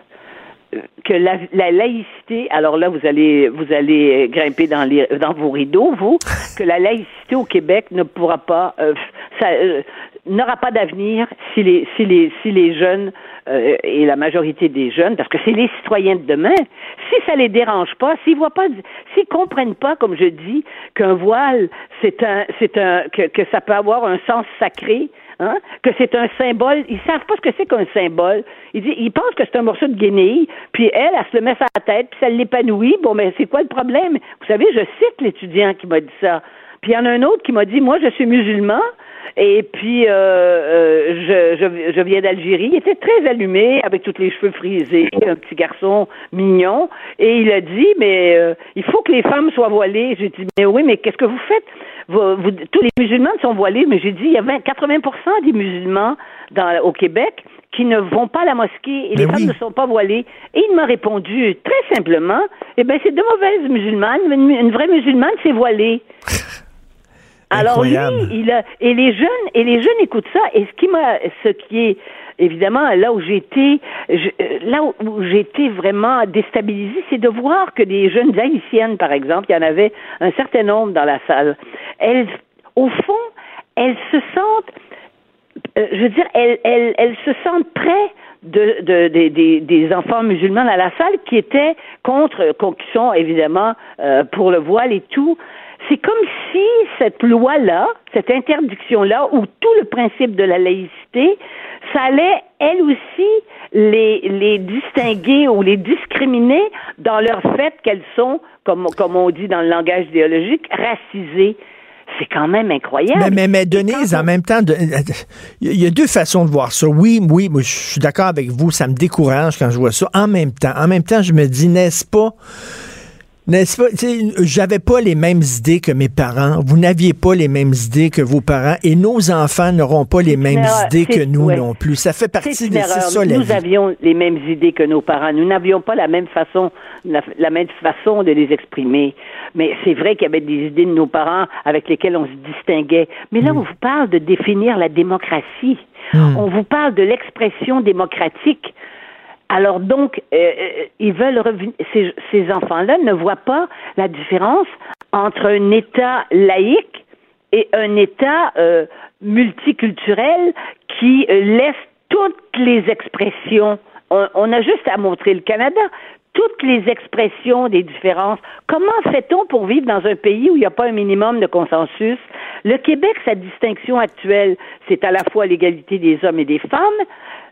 Speaker 5: euh, que la, la laïcité, alors là, vous allez, vous allez grimper dans, les, dans vos rideaux, vous, que la laïcité au Québec ne pourra pas, euh, ça, euh, n'aura pas d'avenir si les, si les, si les jeunes euh, et la majorité des jeunes, parce que c'est les citoyens de demain, si ça les dérange pas, s'ils voient pas, s'ils comprennent pas, comme je dis, qu'un voile, c'est un, c'est un, que, que ça peut avoir un sens sacré, hein, que c'est un symbole, ils savent pas ce que c'est qu'un symbole. Ils, disent, ils pensent que c'est un morceau de guenille, puis elle, elle se le met sur la tête, puis ça l'épanouit. Bon, mais c'est quoi le problème? Vous savez, je cite l'étudiant qui m'a dit ça. Puis il y en a un autre qui m'a dit, moi, je suis musulman, et puis, euh, euh, je, je, je viens d'Algérie. Il était très allumé, avec tous les cheveux frisés, un petit garçon mignon. Et il a dit, mais euh, il faut que les femmes soient voilées. J'ai dit, mais oui, mais qu'est-ce que vous faites? Vous, vous- tous les musulmans sont voilés, mais j'ai dit, il y a 20, 80% des musulmans dans, au Québec qui ne vont pas à la mosquée et les femmes
Speaker 1: oui.
Speaker 5: ne sont pas voilées. Et il m'a répondu très simplement, eh bien, c'est de mauvaises musulmanes. Une, une vraie musulmane, c'est voilée. Alors lui,
Speaker 1: Incroyable.
Speaker 5: il a et les jeunes et les jeunes écoutent ça et ce qui m'a ce qui est évidemment là où j'étais euh, là où- j'étais vraiment déstabilisée, c'est de voir que des jeunes haïtiennes par exemple, il y en avait un certain nombre dans la salle. Elles au fond, elles se sentent euh, je veux dire, elles, elles, elles se sentent près de, de- des- des, des enfants musulmans dans la salle qui étaient contre, con- qui sont évidemment euh, pour le voile et tout. C'est comme si cette loi-là, cette interdiction-là, ou tout le principe de la laïcité, ça allait, elle aussi, les, les distinguer ou les discriminer dans leur fait qu'elles sont, comme, comme on dit dans le langage idéologique, racisées. C'est quand même incroyable.
Speaker 1: Mais, mais, mais Denise, en même temps, de- il y a deux façons de voir ça. Oui, oui, moi, je suis d'accord avec vous, ça me décourage quand je vois ça. En même temps, en même temps, je me dis, n'est-ce pas, n'est-ce pas, j'avais pas les mêmes idées que mes parents, vous n'aviez pas les mêmes idées que vos parents, et nos enfants n'auront pas les mêmes
Speaker 5: erreur.
Speaker 1: idées que nous
Speaker 5: ouais.
Speaker 1: non plus. Ça fait partie de ça, la
Speaker 5: Nous
Speaker 1: vie.
Speaker 5: avions les mêmes idées que nos parents. Nous n'avions pas la même façon, la, la même façon de les exprimer. Mais c'est vrai qu'il y avait des idées de nos parents avec lesquelles on se distinguait. Mais là, on vous parle de définir la démocratie. On vous parle de l'expression démocratique. Alors donc, euh, euh, ils veulent revenir. Ces, ces enfants-là ne voient pas la différence entre un État laïque et un État euh, multiculturel qui euh, laisse toutes les expressions. On, on a juste à montrer le Canada. Toutes les expressions des différences. Comment fait-on pour vivre dans un pays où il n'y a pas un minimum de consensus? Le Québec, sa distinction actuelle, c'est à la fois l'égalité des hommes et des femmes,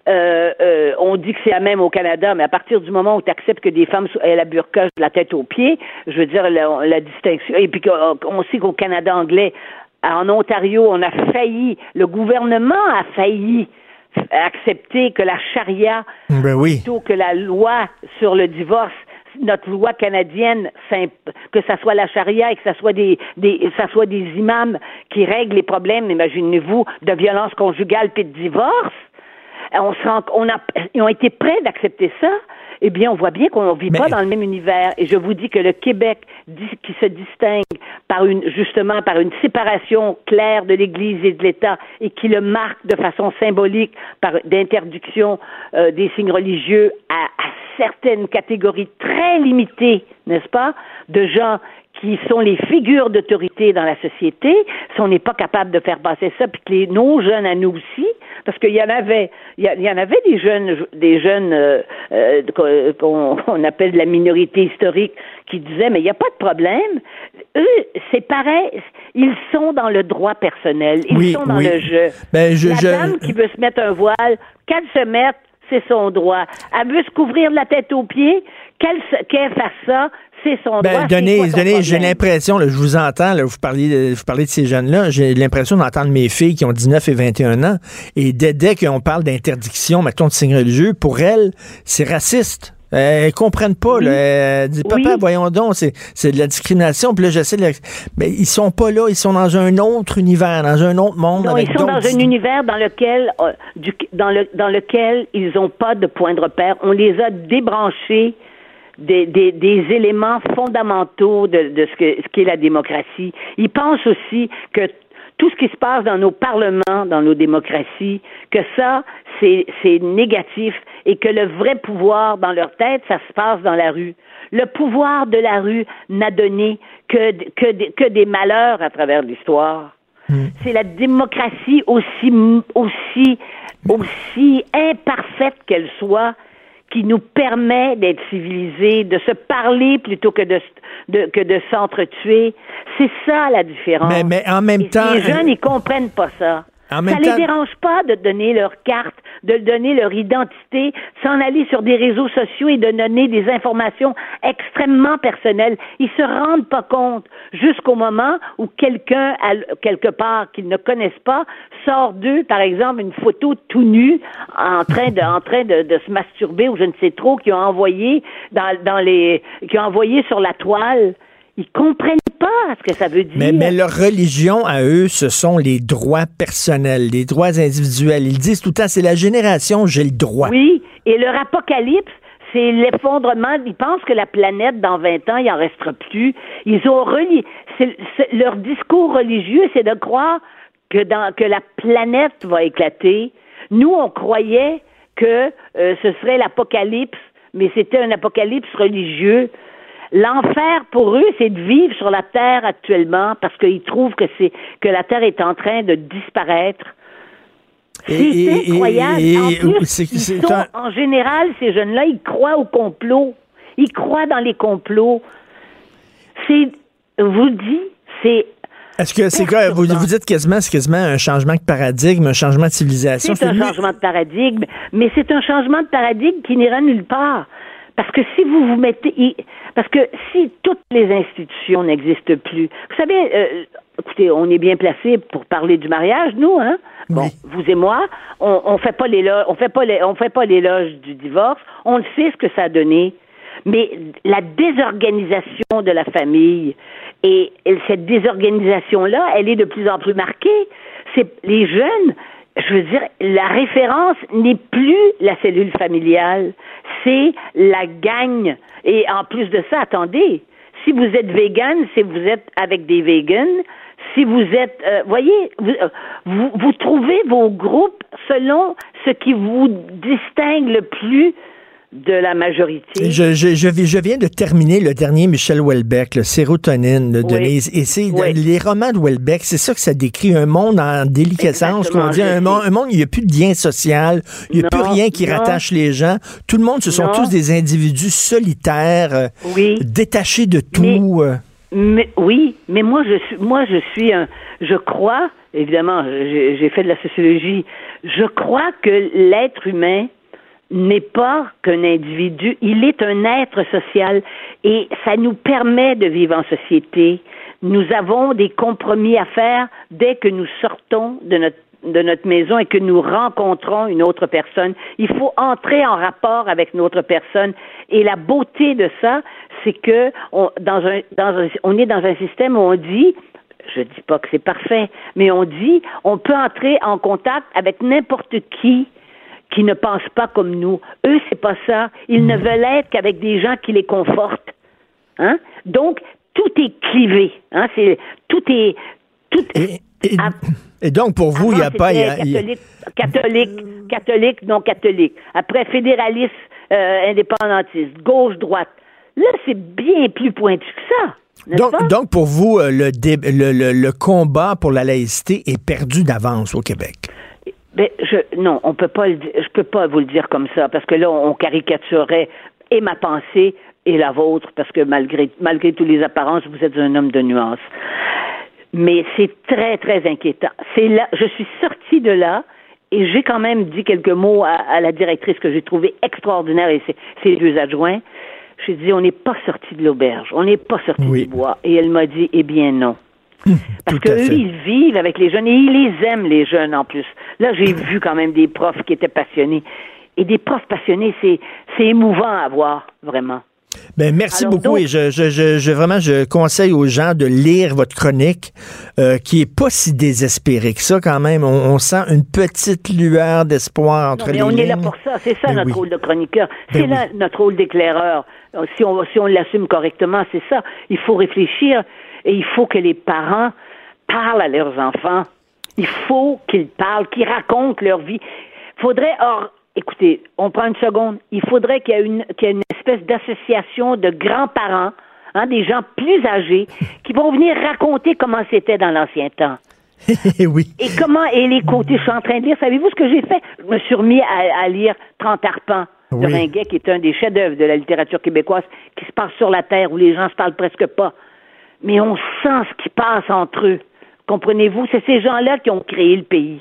Speaker 5: euh, euh, on dit que c'est la même au Canada, mais à partir du moment où tu acceptes que des femmes aient la burqa de la tête aux pieds, je veux dire la, distinction. Et puis on sait qu'au Canada anglais, en Ontario, on a failli, le gouvernement a failli accepter que la charia
Speaker 1: ben
Speaker 5: plutôt que la loi sur le divorce notre loi canadienne, que ça soit la charia et que ça soit des, des, ça soit des imams qui règlent les problèmes, imaginez-vous, de violence conjugale puis de divorce on se rend, on a, ils ont été prêts d'accepter ça. Eh bien, on voit bien qu'on ne vit pas dans le même univers. Et je vous dis que le Québec, qui se distingue par une, justement, par une séparation claire de l'Église et de l'État, et qui le marque de façon symbolique par d'interdiction euh, des signes religieux à, à certaines catégories très limitées, n'est-ce pas, de gens qui sont les figures d'autorité dans la société, si on n'est pas capable de faire passer ça, puis que les, nos jeunes à nous aussi, parce qu'il y en avait, il y, en avait des jeunes, des jeunes euh, euh, qu'on appelle de la minorité historique, qui disaient mais il n'y a pas de problème. Eux, c'est pareil, ils sont dans le droit personnel, ils sont dans le jeu.
Speaker 1: Ben, je,
Speaker 5: la dame qui veut se mettre un voile, qu'elle se mette, c'est son droit. Elle veut se couvrir de la tête aux pieds, qu'elle fasse ça, c'est son
Speaker 1: ben,
Speaker 5: droit.
Speaker 1: j'ai l'impression, je vous entends, là, vous, parlez de, vous parlez de ces jeunes-là, j'ai l'impression d'entendre mes filles qui ont 19 et 21 ans, et dès, dès qu'on parle d'interdiction, mettons, de signes religieux, pour elles, c'est raciste. Elles elles comprennent pas. Là. Elles disent, papa, voyons donc, c'est, de la discrimination. Puis là, j'essaie de... Mais ils sont pas là. Ils sont dans un autre univers, dans un autre monde.
Speaker 5: Non, ils sont dans un univers dans lequel, euh, dans, le, dans lequel ils n'ont pas de point de repère. On les a débranchés des, des, des, éléments fondamentaux de, de ce qu'est ce la démocratie. Ils pensent aussi que tout ce qui se passe dans nos parlements, dans nos démocraties, que ça, c'est négatif et que le vrai pouvoir dans leur tête, ça se passe dans la rue. Le pouvoir de la rue n'a donné que, que, que des malheurs à travers l'histoire. Hmm. C'est la démocratie aussi, aussi, aussi imparfaite qu'elle soit qui nous permet d'être civilisés, de se parler plutôt que de, que de s'entretuer. C'est ça la différence.
Speaker 1: Mais, mais en même temps.
Speaker 5: Les jeunes, ils comprennent pas ça ça ne les dérange pas de donner leur carte, de donner leur identité, s'en aller sur des réseaux sociaux et de donner des informations extrêmement personnelles. Ils se rendent pas compte jusqu'au moment où quelqu'un, quelque part qu'ils ne connaissent pas, sort d'eux, par exemple, une photo tout nu en train de, en train de, se masturber ou je ne sais trop, qui ont envoyé dans, dans les, qui ont envoyé sur la toile. Ils comprennent pas ce que ça veut dire.
Speaker 1: Mais, mais, leur religion à eux, ce sont les droits personnels, les droits individuels. Ils disent tout le temps, c'est la génération, j'ai le droit.
Speaker 5: Oui, et leur apocalypse, c'est l'effondrement. Ils pensent que la planète, dans 20 ans, il en restera plus. Ils ont relié. leur discours religieux, c'est de croire que, dans, que la planète va éclater. Nous, on croyait que euh, ce serait l'apocalypse, mais c'était un apocalypse religieux. L'enfer pour eux, c'est de vivre sur la terre actuellement parce qu'ils trouvent que c'est que la terre est en train de disparaître. C'est incroyable. en plus, en général, ces jeunes-là, ils croient au complot. Ils croient dans les complots. C'est, vous dis, c'est
Speaker 1: est-ce que c'est quoi? Vous, vous, dites quasiment, c'est quasiment un changement de paradigme, un changement de civilisation.
Speaker 5: C'est un changement de paradigme, mais c'est un changement de paradigme qui n'ira nulle part. Parce que si vous vous mettez, parce que si toutes les institutions n'existent plus, vous savez, euh, écoutez, on est bien placé pour parler du mariage, nous, hein? Bon, vous et moi, on, on fait pas les on fait pas les, on fait pas l'éloge du divorce. On le sait ce que ça a donné, mais la désorganisation de la famille et cette désorganisation là, elle est de plus en plus marquée. C'est les jeunes je veux dire, la référence n'est plus la cellule familiale, c'est la gagne. Et en plus de ça, attendez, si vous êtes vegan, si vous êtes avec des vegans, si vous êtes, euh, voyez, euh, vous, vous, trouvez vos groupes selon ce qui vous distingue le plus de la majorité.
Speaker 1: Je, je, je, je viens de terminer le dernier Michel Houellebecq, le Sérotonine de
Speaker 5: Oui.
Speaker 1: Denise. Et c'est
Speaker 5: Oui.
Speaker 1: les romans de Houellebecq, c'est ça que ça décrit un monde en déliquescence, qu'on dit un monde, un monde où il n'y a plus de lien social, il n'y a
Speaker 5: Non,
Speaker 1: plus rien qui
Speaker 5: non.
Speaker 1: rattache les gens. Tout le monde, ce sont
Speaker 5: Non.
Speaker 1: tous des individus solitaires, euh,
Speaker 5: Oui.
Speaker 1: détachés de tout. euh.
Speaker 5: Mais, oui, mais moi je suis moi je suis un je crois évidemment j'ai fait de la sociologie je crois que l'être humain n'est pas qu'un individu, il est un être social et ça nous permet de vivre en société. Nous avons des compromis à faire dès que nous sortons de notre de notre maison et que nous rencontrons une autre personne. Il faut entrer en rapport avec une autre personne. Et la beauté de ça, c'est que on, dans un, dans un, on est dans un système où on dit, je dis pas que c'est parfait, mais on dit, on peut entrer en contact avec n'importe qui qui ne pense pas comme nous. Eux, c'est pas ça. Ils ne veulent être qu'avec des gens qui les confortent. Hein? Donc, tout est clivé. Hein? C'est, tout est, tout,
Speaker 1: Et, et-
Speaker 5: Ah.
Speaker 1: et donc, pour vous, il n'y a pas... il y a-
Speaker 5: c'était
Speaker 1: il y a-
Speaker 5: Catholique, catholique, non catholique. Après, fédéraliste, euh, indépendantiste, gauche-droite. Là, c'est bien plus pointu que ça.
Speaker 1: donc, donc, pour vous, euh, le, dé- le, le- le combat pour la laïcité est perdu d'avance au Québec.
Speaker 5: Ben, je, non, on peut pas le dire, je peux pas vous le dire comme ça, parce que là, on caricaturerait et ma pensée et la vôtre, parce que malgré, malgré toutes les apparences, vous êtes un homme de nuances. Mais c'est très, très inquiétant. C'est là, je suis sortie de là, et j'ai quand même dit quelques mots à, à la directrice que j'ai trouvée extraordinaire et ses, ses deux adjoints. J'ai dit, on n'est pas sorti de l'auberge, on n'est pas sorti
Speaker 1: Oui.
Speaker 5: du bois. Et elle m'a dit, eh bien non. Parce
Speaker 1: Tout
Speaker 5: que eux, ils vivent avec les jeunes et ils les aiment, les jeunes, en plus. Là, j'ai vu quand même des profs qui étaient passionnés. Et des profs passionnés, c'est, c'est émouvant à voir, vraiment.
Speaker 1: Ben, merci
Speaker 5: Alors,
Speaker 1: beaucoup
Speaker 5: donc-
Speaker 1: et je, je, je, je- vraiment je conseille aux gens de lire votre chronique euh, qui est pas si désespérée que ça quand même. On, on sent une petite lueur d'espoir entre
Speaker 5: Non, mais
Speaker 1: les
Speaker 5: on est là pour ça. C'est ça
Speaker 1: Ben
Speaker 5: notre
Speaker 1: oui.
Speaker 5: rôle de chroniqueur.
Speaker 1: Ben
Speaker 5: c'est là
Speaker 1: oui.
Speaker 5: notre rôle d'éclaireur. Si on, si on l'assume correctement, c'est ça. Il faut réfléchir et il faut que les parents parlent à leurs enfants. Il faut qu'ils parlent, qu'ils racontent leur vie. Faudrait, or, écoutez, on prend une seconde. Il faudrait qu'il y ait une, qu'il y ait une espèce d'association de grands-parents, hein, des gens plus âgés, qui vont venir raconter comment c'était dans l'ancien temps.
Speaker 1: oui.
Speaker 5: Et comment, et les côtés, je suis en train de lire, savez-vous ce que j'ai fait? Je me suis remis à, à lire Trente arpents de
Speaker 1: Oui.
Speaker 5: Ringuet, qui est un des chefs-d'œuvre de la littérature québécoise, qui se passe sur la terre, où les gens se parlent presque pas. Mais on sent ce qui passe entre eux. Comprenez-vous? C'est ces gens-là qui ont créé le pays.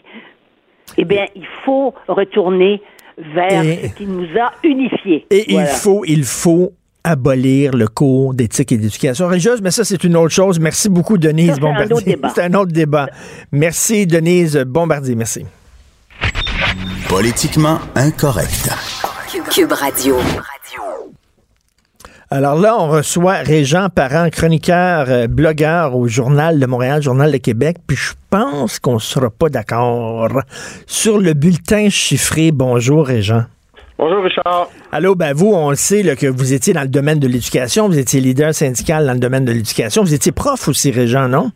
Speaker 5: Eh bien, il faut retourner vers
Speaker 1: Et-
Speaker 5: ce qui nous a unifiés.
Speaker 1: Et
Speaker 5: Voilà.
Speaker 1: il faut, il faut abolir le cours d'éthique et d'éducation religieuse, mais ça, c'est une autre chose. Merci beaucoup, Denise
Speaker 5: Ça, c'est un
Speaker 1: Bombardier. un autre débat. Merci, Denise Bombardier. Merci.
Speaker 2: Politiquement incorrect.
Speaker 3: Cube Radio.
Speaker 1: Alors là, on reçoit Régent Parent, chroniqueur, euh, blogueur au Journal de Montréal, Journal de Québec, puis je pense qu'on ne sera pas d'accord sur le bulletin chiffré. Bonjour, Régent.
Speaker 6: Bonjour Richard.
Speaker 1: Allô, ben vous, on le sait là, que vous étiez dans le domaine de l'éducation, vous étiez leader syndical dans le domaine de l'éducation, vous étiez prof aussi, Régent, non?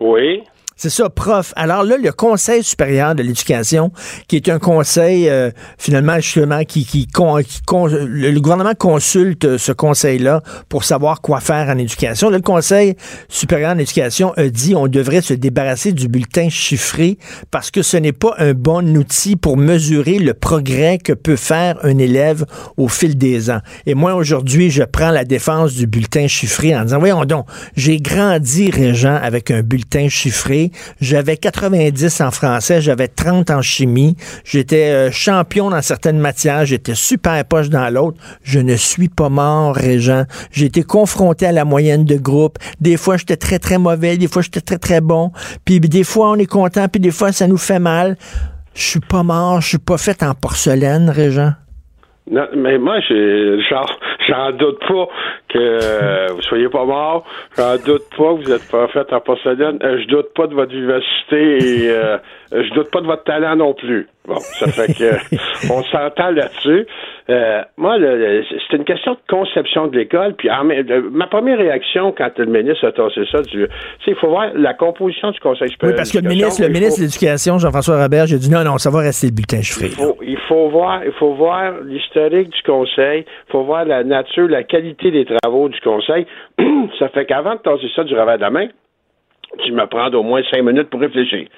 Speaker 6: Oui.
Speaker 1: C'est ça, prof. Alors là, le Conseil supérieur de l'éducation, qui est un conseil, euh, finalement, justement, qui, le, gouvernement consulte ce conseil-là pour savoir quoi faire en éducation. Le Conseil supérieur de l'éducation a dit on devrait se débarrasser du bulletin chiffré parce que ce n'est pas un bon outil pour mesurer le progrès que peut faire un élève au fil des ans. Et moi, aujourd'hui, je prends la défense du bulletin chiffré en disant, voyons donc, j'ai grandi, Régent, avec un bulletin chiffré. J'avais 90 en français, j'avais 30 en chimie. J'étais euh, champion dans certaines matières, j'étais super poche dans l'autre. Je ne suis pas mort, Régent. J'ai été confronté à la moyenne de groupe. Des fois, j'étais très, très mauvais. Des fois, j'étais très, très bon. Puis des fois, on est content. Puis des fois, ça nous fait mal. Je suis pas mort. Je suis pas fait en porcelaine, Régent.
Speaker 6: Mais moi, j'en doute pas que euh, vous soyez pas mort. J'en doute pas que vous êtes pas fait en porcelaine. Euh, je doute pas de votre vivacité et euh, je doute pas de votre talent non plus. Bon, ça fait que on s'entend là-dessus. Euh, moi, c'est une question de conception de l'école. Puis euh, ma première réaction quand le ministre a tassé ça, du- il faut voir la composition du Conseil
Speaker 1: Oui,
Speaker 6: supérieur.
Speaker 1: parce que le ministre, le ministre
Speaker 6: faut-
Speaker 1: de l'Éducation, Jean-François Robert, j'ai dit non, non, ça va rester le bulletin chiffré.
Speaker 6: il faut, il faut voir, il faut voir l'historique du conseil, il faut voir la nature, la qualité des travaux du conseil. ça fait qu'avant de tasser ça du revers de la main, tu me prends au moins cinq minutes pour réfléchir.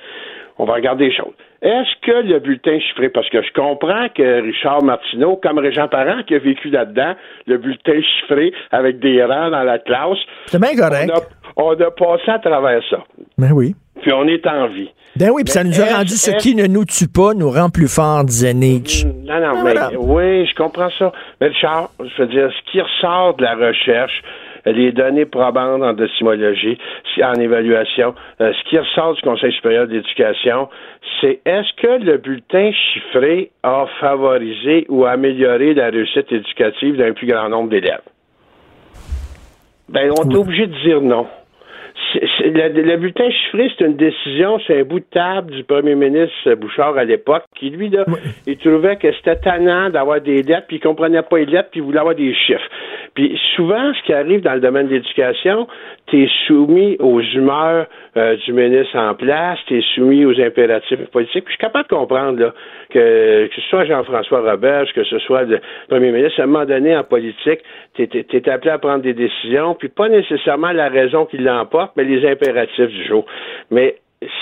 Speaker 6: On va regarder les choses. Est-ce que le bulletin chiffré, parce que je comprends que Richard Martineau, comme Régent Parent qui a vécu là-dedans, le bulletin chiffré avec des rangs dans la classe,
Speaker 1: C'est bien correct.
Speaker 6: on a, on a passé à travers ça.
Speaker 1: Ben oui.
Speaker 6: Puis on est en vie.
Speaker 1: Ben oui, puis ça nous a rendu ce qui ne nous tue pas nous rend plus forts, disait Nietzsche.
Speaker 6: Non, non, mais oui, je comprends ça. Mais Richard, je veux dire, ce qui ressort de la recherche, les données probantes en décimologie, en évaluation, euh, ce qui ressort du Conseil supérieur d'éducation, c'est est-ce que le bulletin chiffré a favorisé ou amélioré la réussite éducative d'un plus grand nombre d'élèves? Ben, on est obligé de dire non. Le, le bulletin chiffré, c'est une décision, c'est un bout de table du premier ministre Bouchard à l'époque, qui lui, là, il trouvait que c'était tannant d'avoir des lettres, puis il comprenait pas les lettres, puis il voulait avoir des chiffres. Puis souvent, ce qui arrive dans le domaine de l'éducation, tu es soumis aux humeurs euh, du ministre en place, tu es soumis aux impératifs politiques. Puis je suis capable de comprendre là, que, que ce soit Jean-François Roberge, que ce soit le premier ministre, à un moment donné, en politique, tu es, appelé à prendre des décisions, puis pas nécessairement la raison qui l'emporte, mais les impératifs du jour. Mais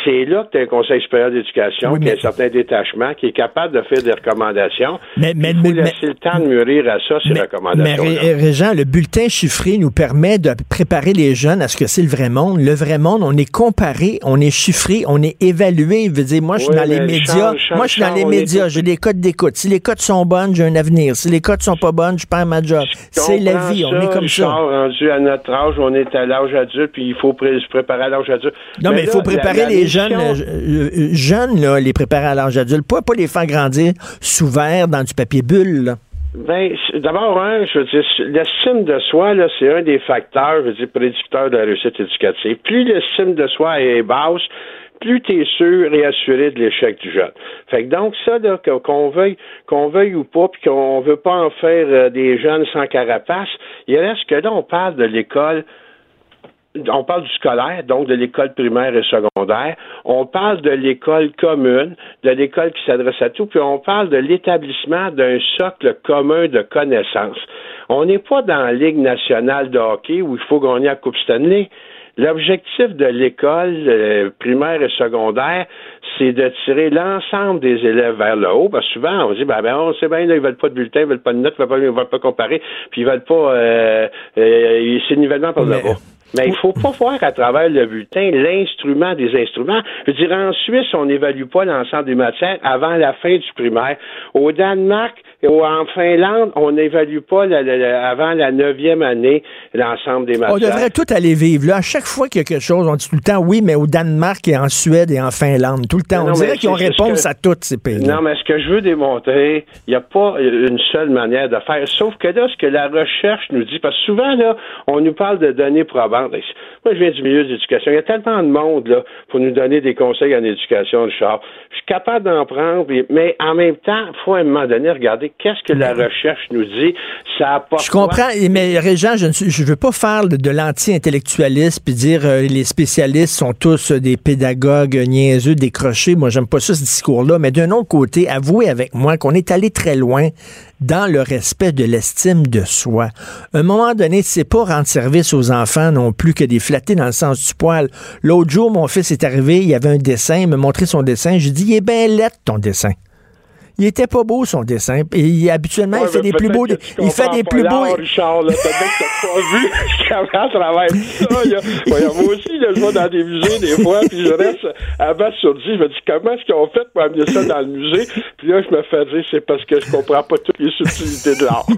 Speaker 6: c'est là que tu as un conseil supérieur d'éducation
Speaker 1: Oui,
Speaker 6: qui a
Speaker 1: mais-
Speaker 6: un certain détachement, qui est capable de faire des recommandations.
Speaker 1: Mais- mais-
Speaker 6: Il faut
Speaker 1: mais-
Speaker 6: laisser le temps de mûrir à ça, ces
Speaker 1: Mais,
Speaker 6: recommandations.
Speaker 1: Ré- Régent, le bulletin chiffré nous permet de préparer les jeunes à ce que c'est le vrai monde. Le vrai monde, on est comparé, on est chiffré, on est évalué. Je veux dire, moi, je suis
Speaker 6: Oui,
Speaker 1: dans les
Speaker 6: mais
Speaker 1: médias. Moi, je suis dans les médias. J'ai des codes d'écoute. Si les codes sont bonnes, j'ai un avenir. Si les codes sont pas bonnes, je perds ma job. C'est la vie. On est comme ça.
Speaker 6: rendu à notre âge, on est à l'âge adulte, puis il faut pré- se préparer à l'âge adulte.
Speaker 1: Non, mais il faut préparer les jeunes, euh, euh, jeunes, là, les préparer à l'âge adulte. Pas, pas les faire grandir sous verre dans du papier bulle. là.
Speaker 6: Ben, d'abord, hein, je veux dire, l'estime de soi, là, c'est un des facteurs, je veux dire, prédicteurs de la réussite éducative. Plus l'estime de soi est basse, plus tu es sûr et assuré de l'échec du jeune. Fait que donc, ça, là, qu'on veuille, qu'on veuille ou pas, puis qu'on veut pas en faire euh, des jeunes sans carapace, il reste que là, on parle de l'école on parle du scolaire, donc de l'école primaire et secondaire. On parle de l'école commune, de l'école qui s'adresse à tout, puis on parle de l'établissement d'un socle commun de connaissances. On n'est pas dans la Ligue nationale de hockey où il faut gagner la Coupe Stanley. L'objectif de l'école euh, primaire et secondaire, c'est de tirer l'ensemble des élèves vers le haut. Parce que souvent, on dit, ben, ben on sait bien, là, ils veulent pas de bulletin, ils veulent pas de notes, ils veulent pas, ils veulent pas comparer, puis ils veulent pas, euh, euh, c'est nivellement par le bas. Mais il faut pas voir à travers le bulletin l'instrument des instruments. Je veux dire, en Suisse, on n'évalue pas l'ensemble des matières avant la fin du primaire. Au Danemark en Finlande, on n'évalue pas la- la- la- avant la neuvième année l'ensemble des matières.
Speaker 1: On devrait tout aller vivre. Là, à chaque fois qu'il y a quelque chose, on dit tout le temps oui, mais au Danemark et en Suède et en Finlande. Tout le temps.
Speaker 6: Non,
Speaker 1: on dirait qu'ils ont réponse
Speaker 6: que-
Speaker 1: à toutes ces pays.
Speaker 6: Non, mais ce que je veux démontrer, il n'y a pas une seule manière de faire. Sauf que là, ce que la recherche nous dit, parce que souvent, là, on nous parle de données probantes. Moi, je viens du milieu de l'éducation. Il y a tellement de monde, là, pour nous donner des conseils en éducation, Richard. Je suis capable d'en prendre, mais- mais en même temps, il faut à un moment donné regarder qu'est-ce que la recherche nous dit. Ça apporte
Speaker 1: Je comprends, mais Régent, je ne suis- je veux pas faire de, de l'anti-intellectualisme puis dire euh, les spécialistes sont tous euh, des pédagogues niaiseux, décrochés. Moi, j'aime pas ça, ce discours-là. Mais d'un autre côté, avouez avec moi qu'on est allé très loin dans le respect de l'estime de soi. À un moment donné, c'est pas rendre service aux enfants non plus que des flattés dans le sens du poil. L'autre jour, mon fils est arrivé, il y avait un dessin, il m'a montré son dessin. J'ai dit, il est bien lettre, ton dessin. Il était pas beau son dessin. Et il- habituellement, il fait des plus beaux. Il fait des plus beaux.
Speaker 6: Richard, là, t'as pas vu travers tout ça. Moi aussi, là, je vais dans des musées des fois, puis je reste à battre sur 10. Je me dis, comment est-ce qu'ils ont fait pour amener ça dans le musée? Puis là, je me fais dire, c'est parce que je comprends pas toutes les subtilités de l'art.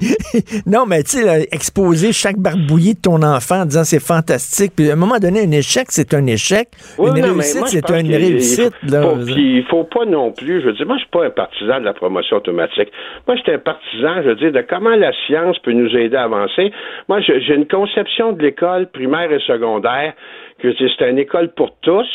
Speaker 1: Non, mais tu sais, exposer chaque barbouillé de ton enfant en disant c'est fantastique. Puis à un moment donné, un échec, c'est un échec.
Speaker 6: Oui,
Speaker 1: une
Speaker 6: non,
Speaker 1: réussite, c'est une réussite.
Speaker 6: il
Speaker 1: là.
Speaker 6: faut- puis il faut pas non plus. Je veux dire, moi, je suis pas un partisan de la promotion automatique. Moi, j'étais un partisan, je veux dire, de comment la science peut nous aider à avancer. Moi, j'ai une conception de l'école primaire et secondaire que c'est une école pour tous.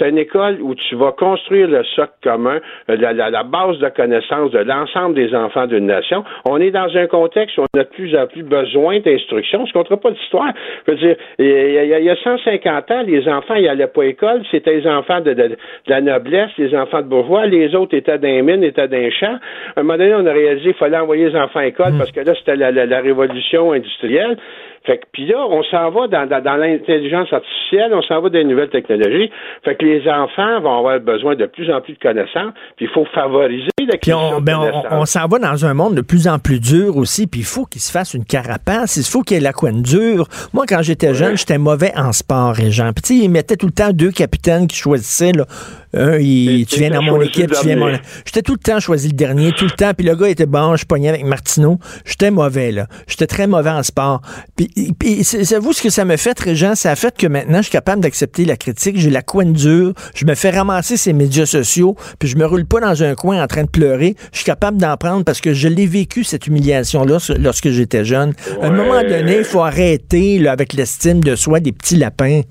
Speaker 6: C'est une école où tu vas construire le socle commun, euh, la, la, base de connaissance de l'ensemble des enfants d'une nation. On est dans un contexte où on a de plus en plus besoin d'instruction. Je ne compterai pas d'histoire. Je veux dire, il y, a, 150 ans, les enfants, ils n'allaient pas à l'école. C'était les enfants de, de, la noblesse, les enfants de bourgeois. Les autres étaient dans les mines, étaient dans les champs. À un moment donné, on a réalisé qu'il fallait envoyer les enfants à l'école mmh. parce que là, c'était la, la révolution industrielle. Fait que, puis là, on s'en va dans, dans, l'intelligence artificielle, on s'en va dans les nouvelles technologies. Fait que les enfants vont avoir besoin de plus en plus de connaissances, puis il faut favoriser l'acquisition
Speaker 1: on, ben on, s'en va dans un monde de plus en plus dur aussi, puis il faut qu'il se fasse une carapace, il faut qu'il y ait la couenne dure. Moi, quand j'étais jeune, j'étais mauvais en sport, et Jean. Puis, ils mettaient tout le temps deux capitaines qui choisissaient, là, un, il, tu viens dans mon équipe, tu viens mon... J'étais tout le temps choisi le dernier, tout le temps. Puis le gars était bon, je pognais avec Martineau. J'étais mauvais, là. J'étais très mauvais en sport. Puis, puis c'est vous ce que ça me fait, Régent? Ça a fait que maintenant, je suis capable d'accepter la critique. J'ai la coin dure. Je me fais ramasser ces médias sociaux. Puis je me roule pas dans un coin en train de pleurer. Je suis capable d'en prendre parce que je l'ai vécu, cette humiliation-là, lorsque j'étais jeune. À un moment donné, il faut arrêter là, avec l'estime de soi des petits lapins.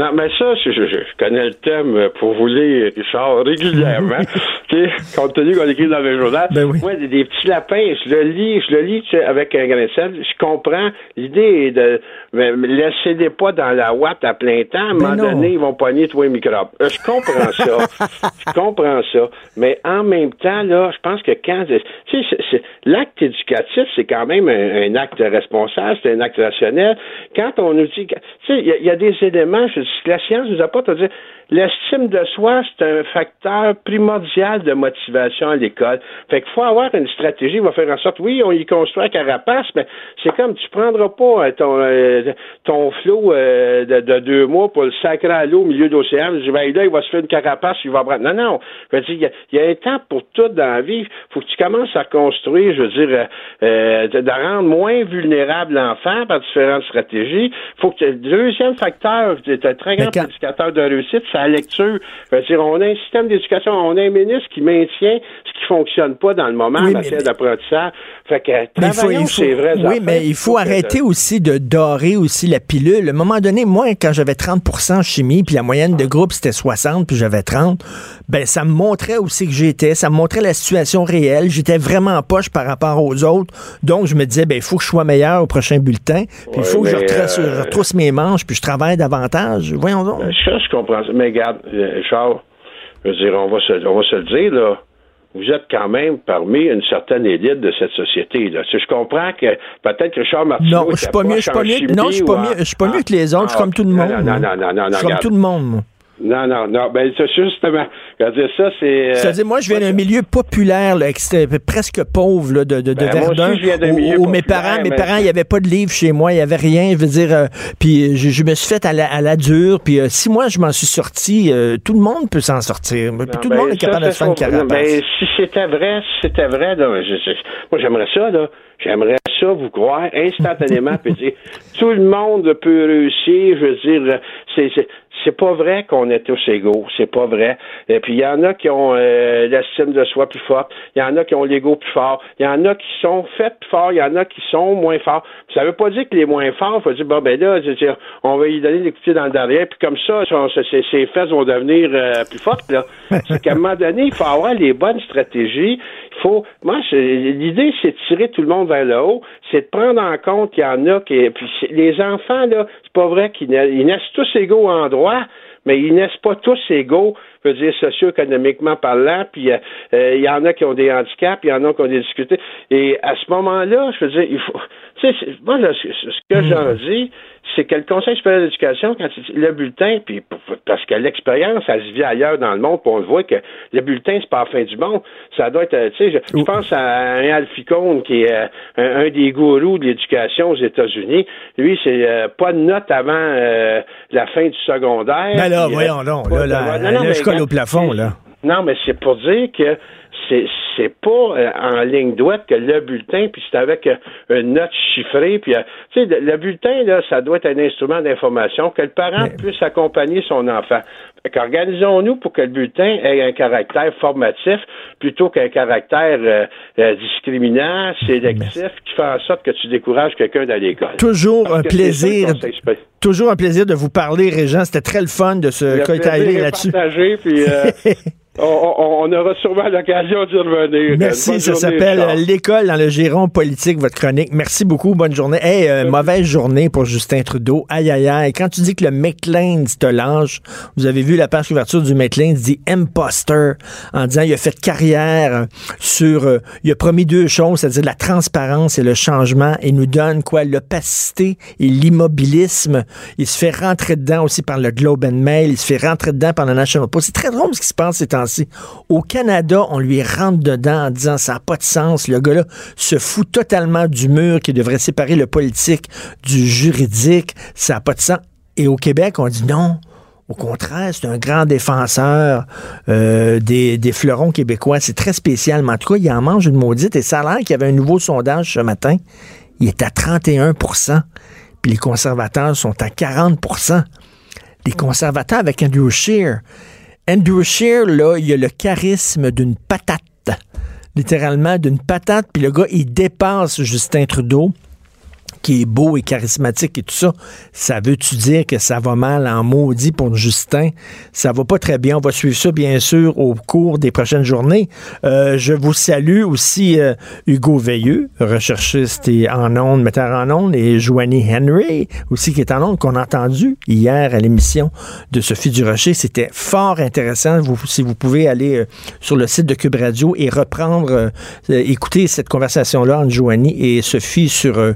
Speaker 6: Non, mais ça, je, je, connais le thème pour vous lire, Richard, régulièrement. compte tenu qu'on écrit dans le journal.
Speaker 1: Ben oui.
Speaker 6: Moi, des, petits lapins, je le lis, je le lis avec un grain de sel. Je comprends. L'idée est de mais laissez-les pas dans la ouate à plein temps. À un ben moment donné, ils vont pogner tous les microbes. Euh, je comprends ça. je comprends ça. Mais en même temps, là, je pense que quand... Tu sais, l'acte éducatif, c'est quand même un, acte responsable, c'est un acte rationnel. Quand on nous dit... Tu sais, il y, a des éléments, je, la science nous apporte à dire l'estime de soi, c'est un facteur primordial de motivation à l'école. Fait qu'il faut avoir une stratégie qui va faire en sorte, oui, on y construit un carapace, mais c'est comme tu prendras pas euh, ton, euh, ton flot euh, de, deux mois pour le sacrer à l'eau au milieu d'océan. Je dis, ben là, il va se faire une carapace, il va prendre. Non, non. il y, a un temps pour tout dans la vie. faut que tu commences à construire, je veux dire, de, rendre moins vulnérable l'enfant par différentes stratégies. faut que le deuxième facteur, c'est un très grand indicateur de réussite, la lecture. on a un système d'éducation, on a un ministre qui maintient ce qui fonctionne pas dans le moment en matière d'apprentissage. Fait que travaillons c'est vrai.
Speaker 1: Oui, mais il faut arrêter aussi de dorer aussi la pilule. À un moment donné, moi, quand j'avais 30 en chimie, puis la moyenne de groupe, c'était 60, puis j'avais 30, ben ça me montrait aussi que j'étais, ça me montrait la situation réelle. J'étais vraiment poche par rapport aux autres. Donc, je me disais, ben il faut que je sois meilleur au prochain bulletin, puis il faut que je euh, retrousse, mes manches, puis je travaille davantage. Voyons donc.
Speaker 6: Ben, ça, je comprends. Mais regarde, euh, Charles, je veux dire, on va se, on va se le dire, là vous êtes quand même parmi une certaine élite de cette société. Là. Je comprends que peut-être que Charles Martineau.
Speaker 1: Non, je suis pas mieux, je suis pas mieux, non, je suis pas mieux, je suis pas mieux que les autres. je suis comme tout le monde.
Speaker 6: Non, non, non, non,
Speaker 1: Je suis comme tout le monde.
Speaker 6: Non, non, non. Ben, c'est justement. ça, c'est.
Speaker 1: C'est-à-dire, moi, je viens d'un milieu populaire, là, presque pauvre, là, de, de, ben, Verdun. Où, mes parents, mes parents, il n'y avait pas de livre chez moi, il n'y avait rien. Je veux dire, euh, puis je, me suis fait à la, à la dure. Puis euh, si moi, je m'en suis sorti, euh, tout le monde peut s'en sortir. tout le monde ben, est capable de se faire une carapace.
Speaker 6: Ben, si c'était vrai, si c'était vrai, là, moi, j'aimerais ça, là. J'aimerais ça vous croire instantanément, puis dire, tout le monde peut réussir. Je veux dire, c'est c'est pas vrai qu'on est tous égaux, c'est pas vrai. Et puis il y en a qui ont euh, l'estime de soi plus forte, il y en a qui ont l'ego plus fort, il y en a qui sont faits plus forts, il y en a qui sont moins forts. Ça veut pas dire que les moins forts, faut dire bon ben là, dire, on va y donner des coups dans le derrière, puis comme ça, ces fesses vont devenir euh, plus fortes. Là. c'est qu'à un moment donné, il faut avoir les bonnes stratégies. Il faut, moi, l'idée, c'est de tirer tout le monde vers le haut, c'est de prendre en compte qu'il y en a qui, puis les enfants là, c'est pas vrai qu'ils naissent tous égaux en droit mais ils naissent pas tous égaux, je veux dire, socio-économiquement parlant, puis euh, euh, il y en a qui ont des handicaps, il y en a qui ont des difficultés. Et à ce moment-là, je veux dire, il faut. Tu sais, moi, ce que j'en hmm. dis, c'est que le Conseil supérieur d'éducation, quand le bulletin, puis parce que l'expérience, elle se vit ailleurs dans le monde, puis on le voit que le bulletin, c'est pas la fin du monde. Ça doit être, tu sais, je, pense à un Alficone qui est euh, un, des gourous de l'éducation aux États-Unis. Lui, c'est euh, pas de note avant euh, la fin du secondaire.
Speaker 1: Ben là, voyons donc, là, là, là, je colle au plafond, là.
Speaker 6: Non, mais c'est pour dire que c'est pas euh, en ligne droite que le bulletin, puis c'est avec euh, une note chiffrée, puis euh, tu sais, le, bulletin, là, ça doit être un instrument d'information que le parent puisse accompagner son enfant. Organisons-nous pour que le bulletin ait un caractère formatif plutôt qu'un caractère discriminant, sélectif, qui fait en sorte que tu décourages quelqu'un dans l'école.
Speaker 1: Toujours un plaisir. Toujours un plaisir de vous parler, Régent. C'était très le fun de se coïtailler là-dessus.
Speaker 6: On, aura sûrement l'occasion d'y revenir.
Speaker 1: Merci, ça s'appelle L'école dans le giron politique, votre chronique. Merci beaucoup, bonne journée. Hey, euh, mauvaise journée pour Justin Trudeau. Aïe, aïe, aïe. Quand tu dis que le McLean te lâche, vous avez vu la page couverture du McLean dit imposter en disant il a fait carrière sur, euh, il a promis deux choses, c'est-à-dire la transparence et le changement. Il nous donne quoi? L'opacité et l'immobilisme. Il se fait rentrer dedans aussi par le Globe and Mail. Il se fait rentrer dedans par le National Post. C'est très drôle ce qui se passe ces temps au Canada, on lui rentre dedans en disant ça n'a pas de sens. Le gars-là se fout totalement du mur qui devrait séparer le politique du juridique. Ça n'a pas de sens. Et au Québec, on dit non. Au contraire, c'est un grand défenseur euh, des, des, fleurons québécois. C'est très spécial. Mais en tout cas, il en mange une maudite. Et ça a l'air qu'il y avait un nouveau sondage ce matin. Il est à 31% Puis les conservateurs sont à 40% Les conservateurs avec Andrew Scheer, Andrew Scheer, là, il a le charisme d'une patate. Littéralement d'une patate. Puis le gars, il dépasse Justin Trudeau qui est beau et charismatique et tout ça, ça veut-tu dire que ça va mal en maudit pour Justin? Ça va pas très bien. On va suivre ça, bien sûr, au cours des prochaines journées. Euh, je vous salue aussi euh, Hugo Veilleux, recherchiste et en ondes, metteur en ondes, et Joanie Henry, aussi qui est en ondes, qu'on a entendu hier à l'émission de Sophie Durocher. C'était fort intéressant. Vous, si vous pouvez aller euh, sur le site de Cube Radio et reprendre, écouter cette conversation-là entre Joanie et Sophie sur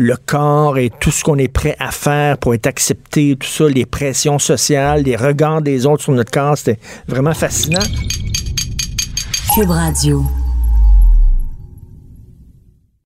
Speaker 1: le corps et tout ce qu'on est prêt à faire pour être accepté, tout ça, les pressions sociales, les regards des autres sur notre corps, c'était vraiment fascinant.
Speaker 3: Cube Radio.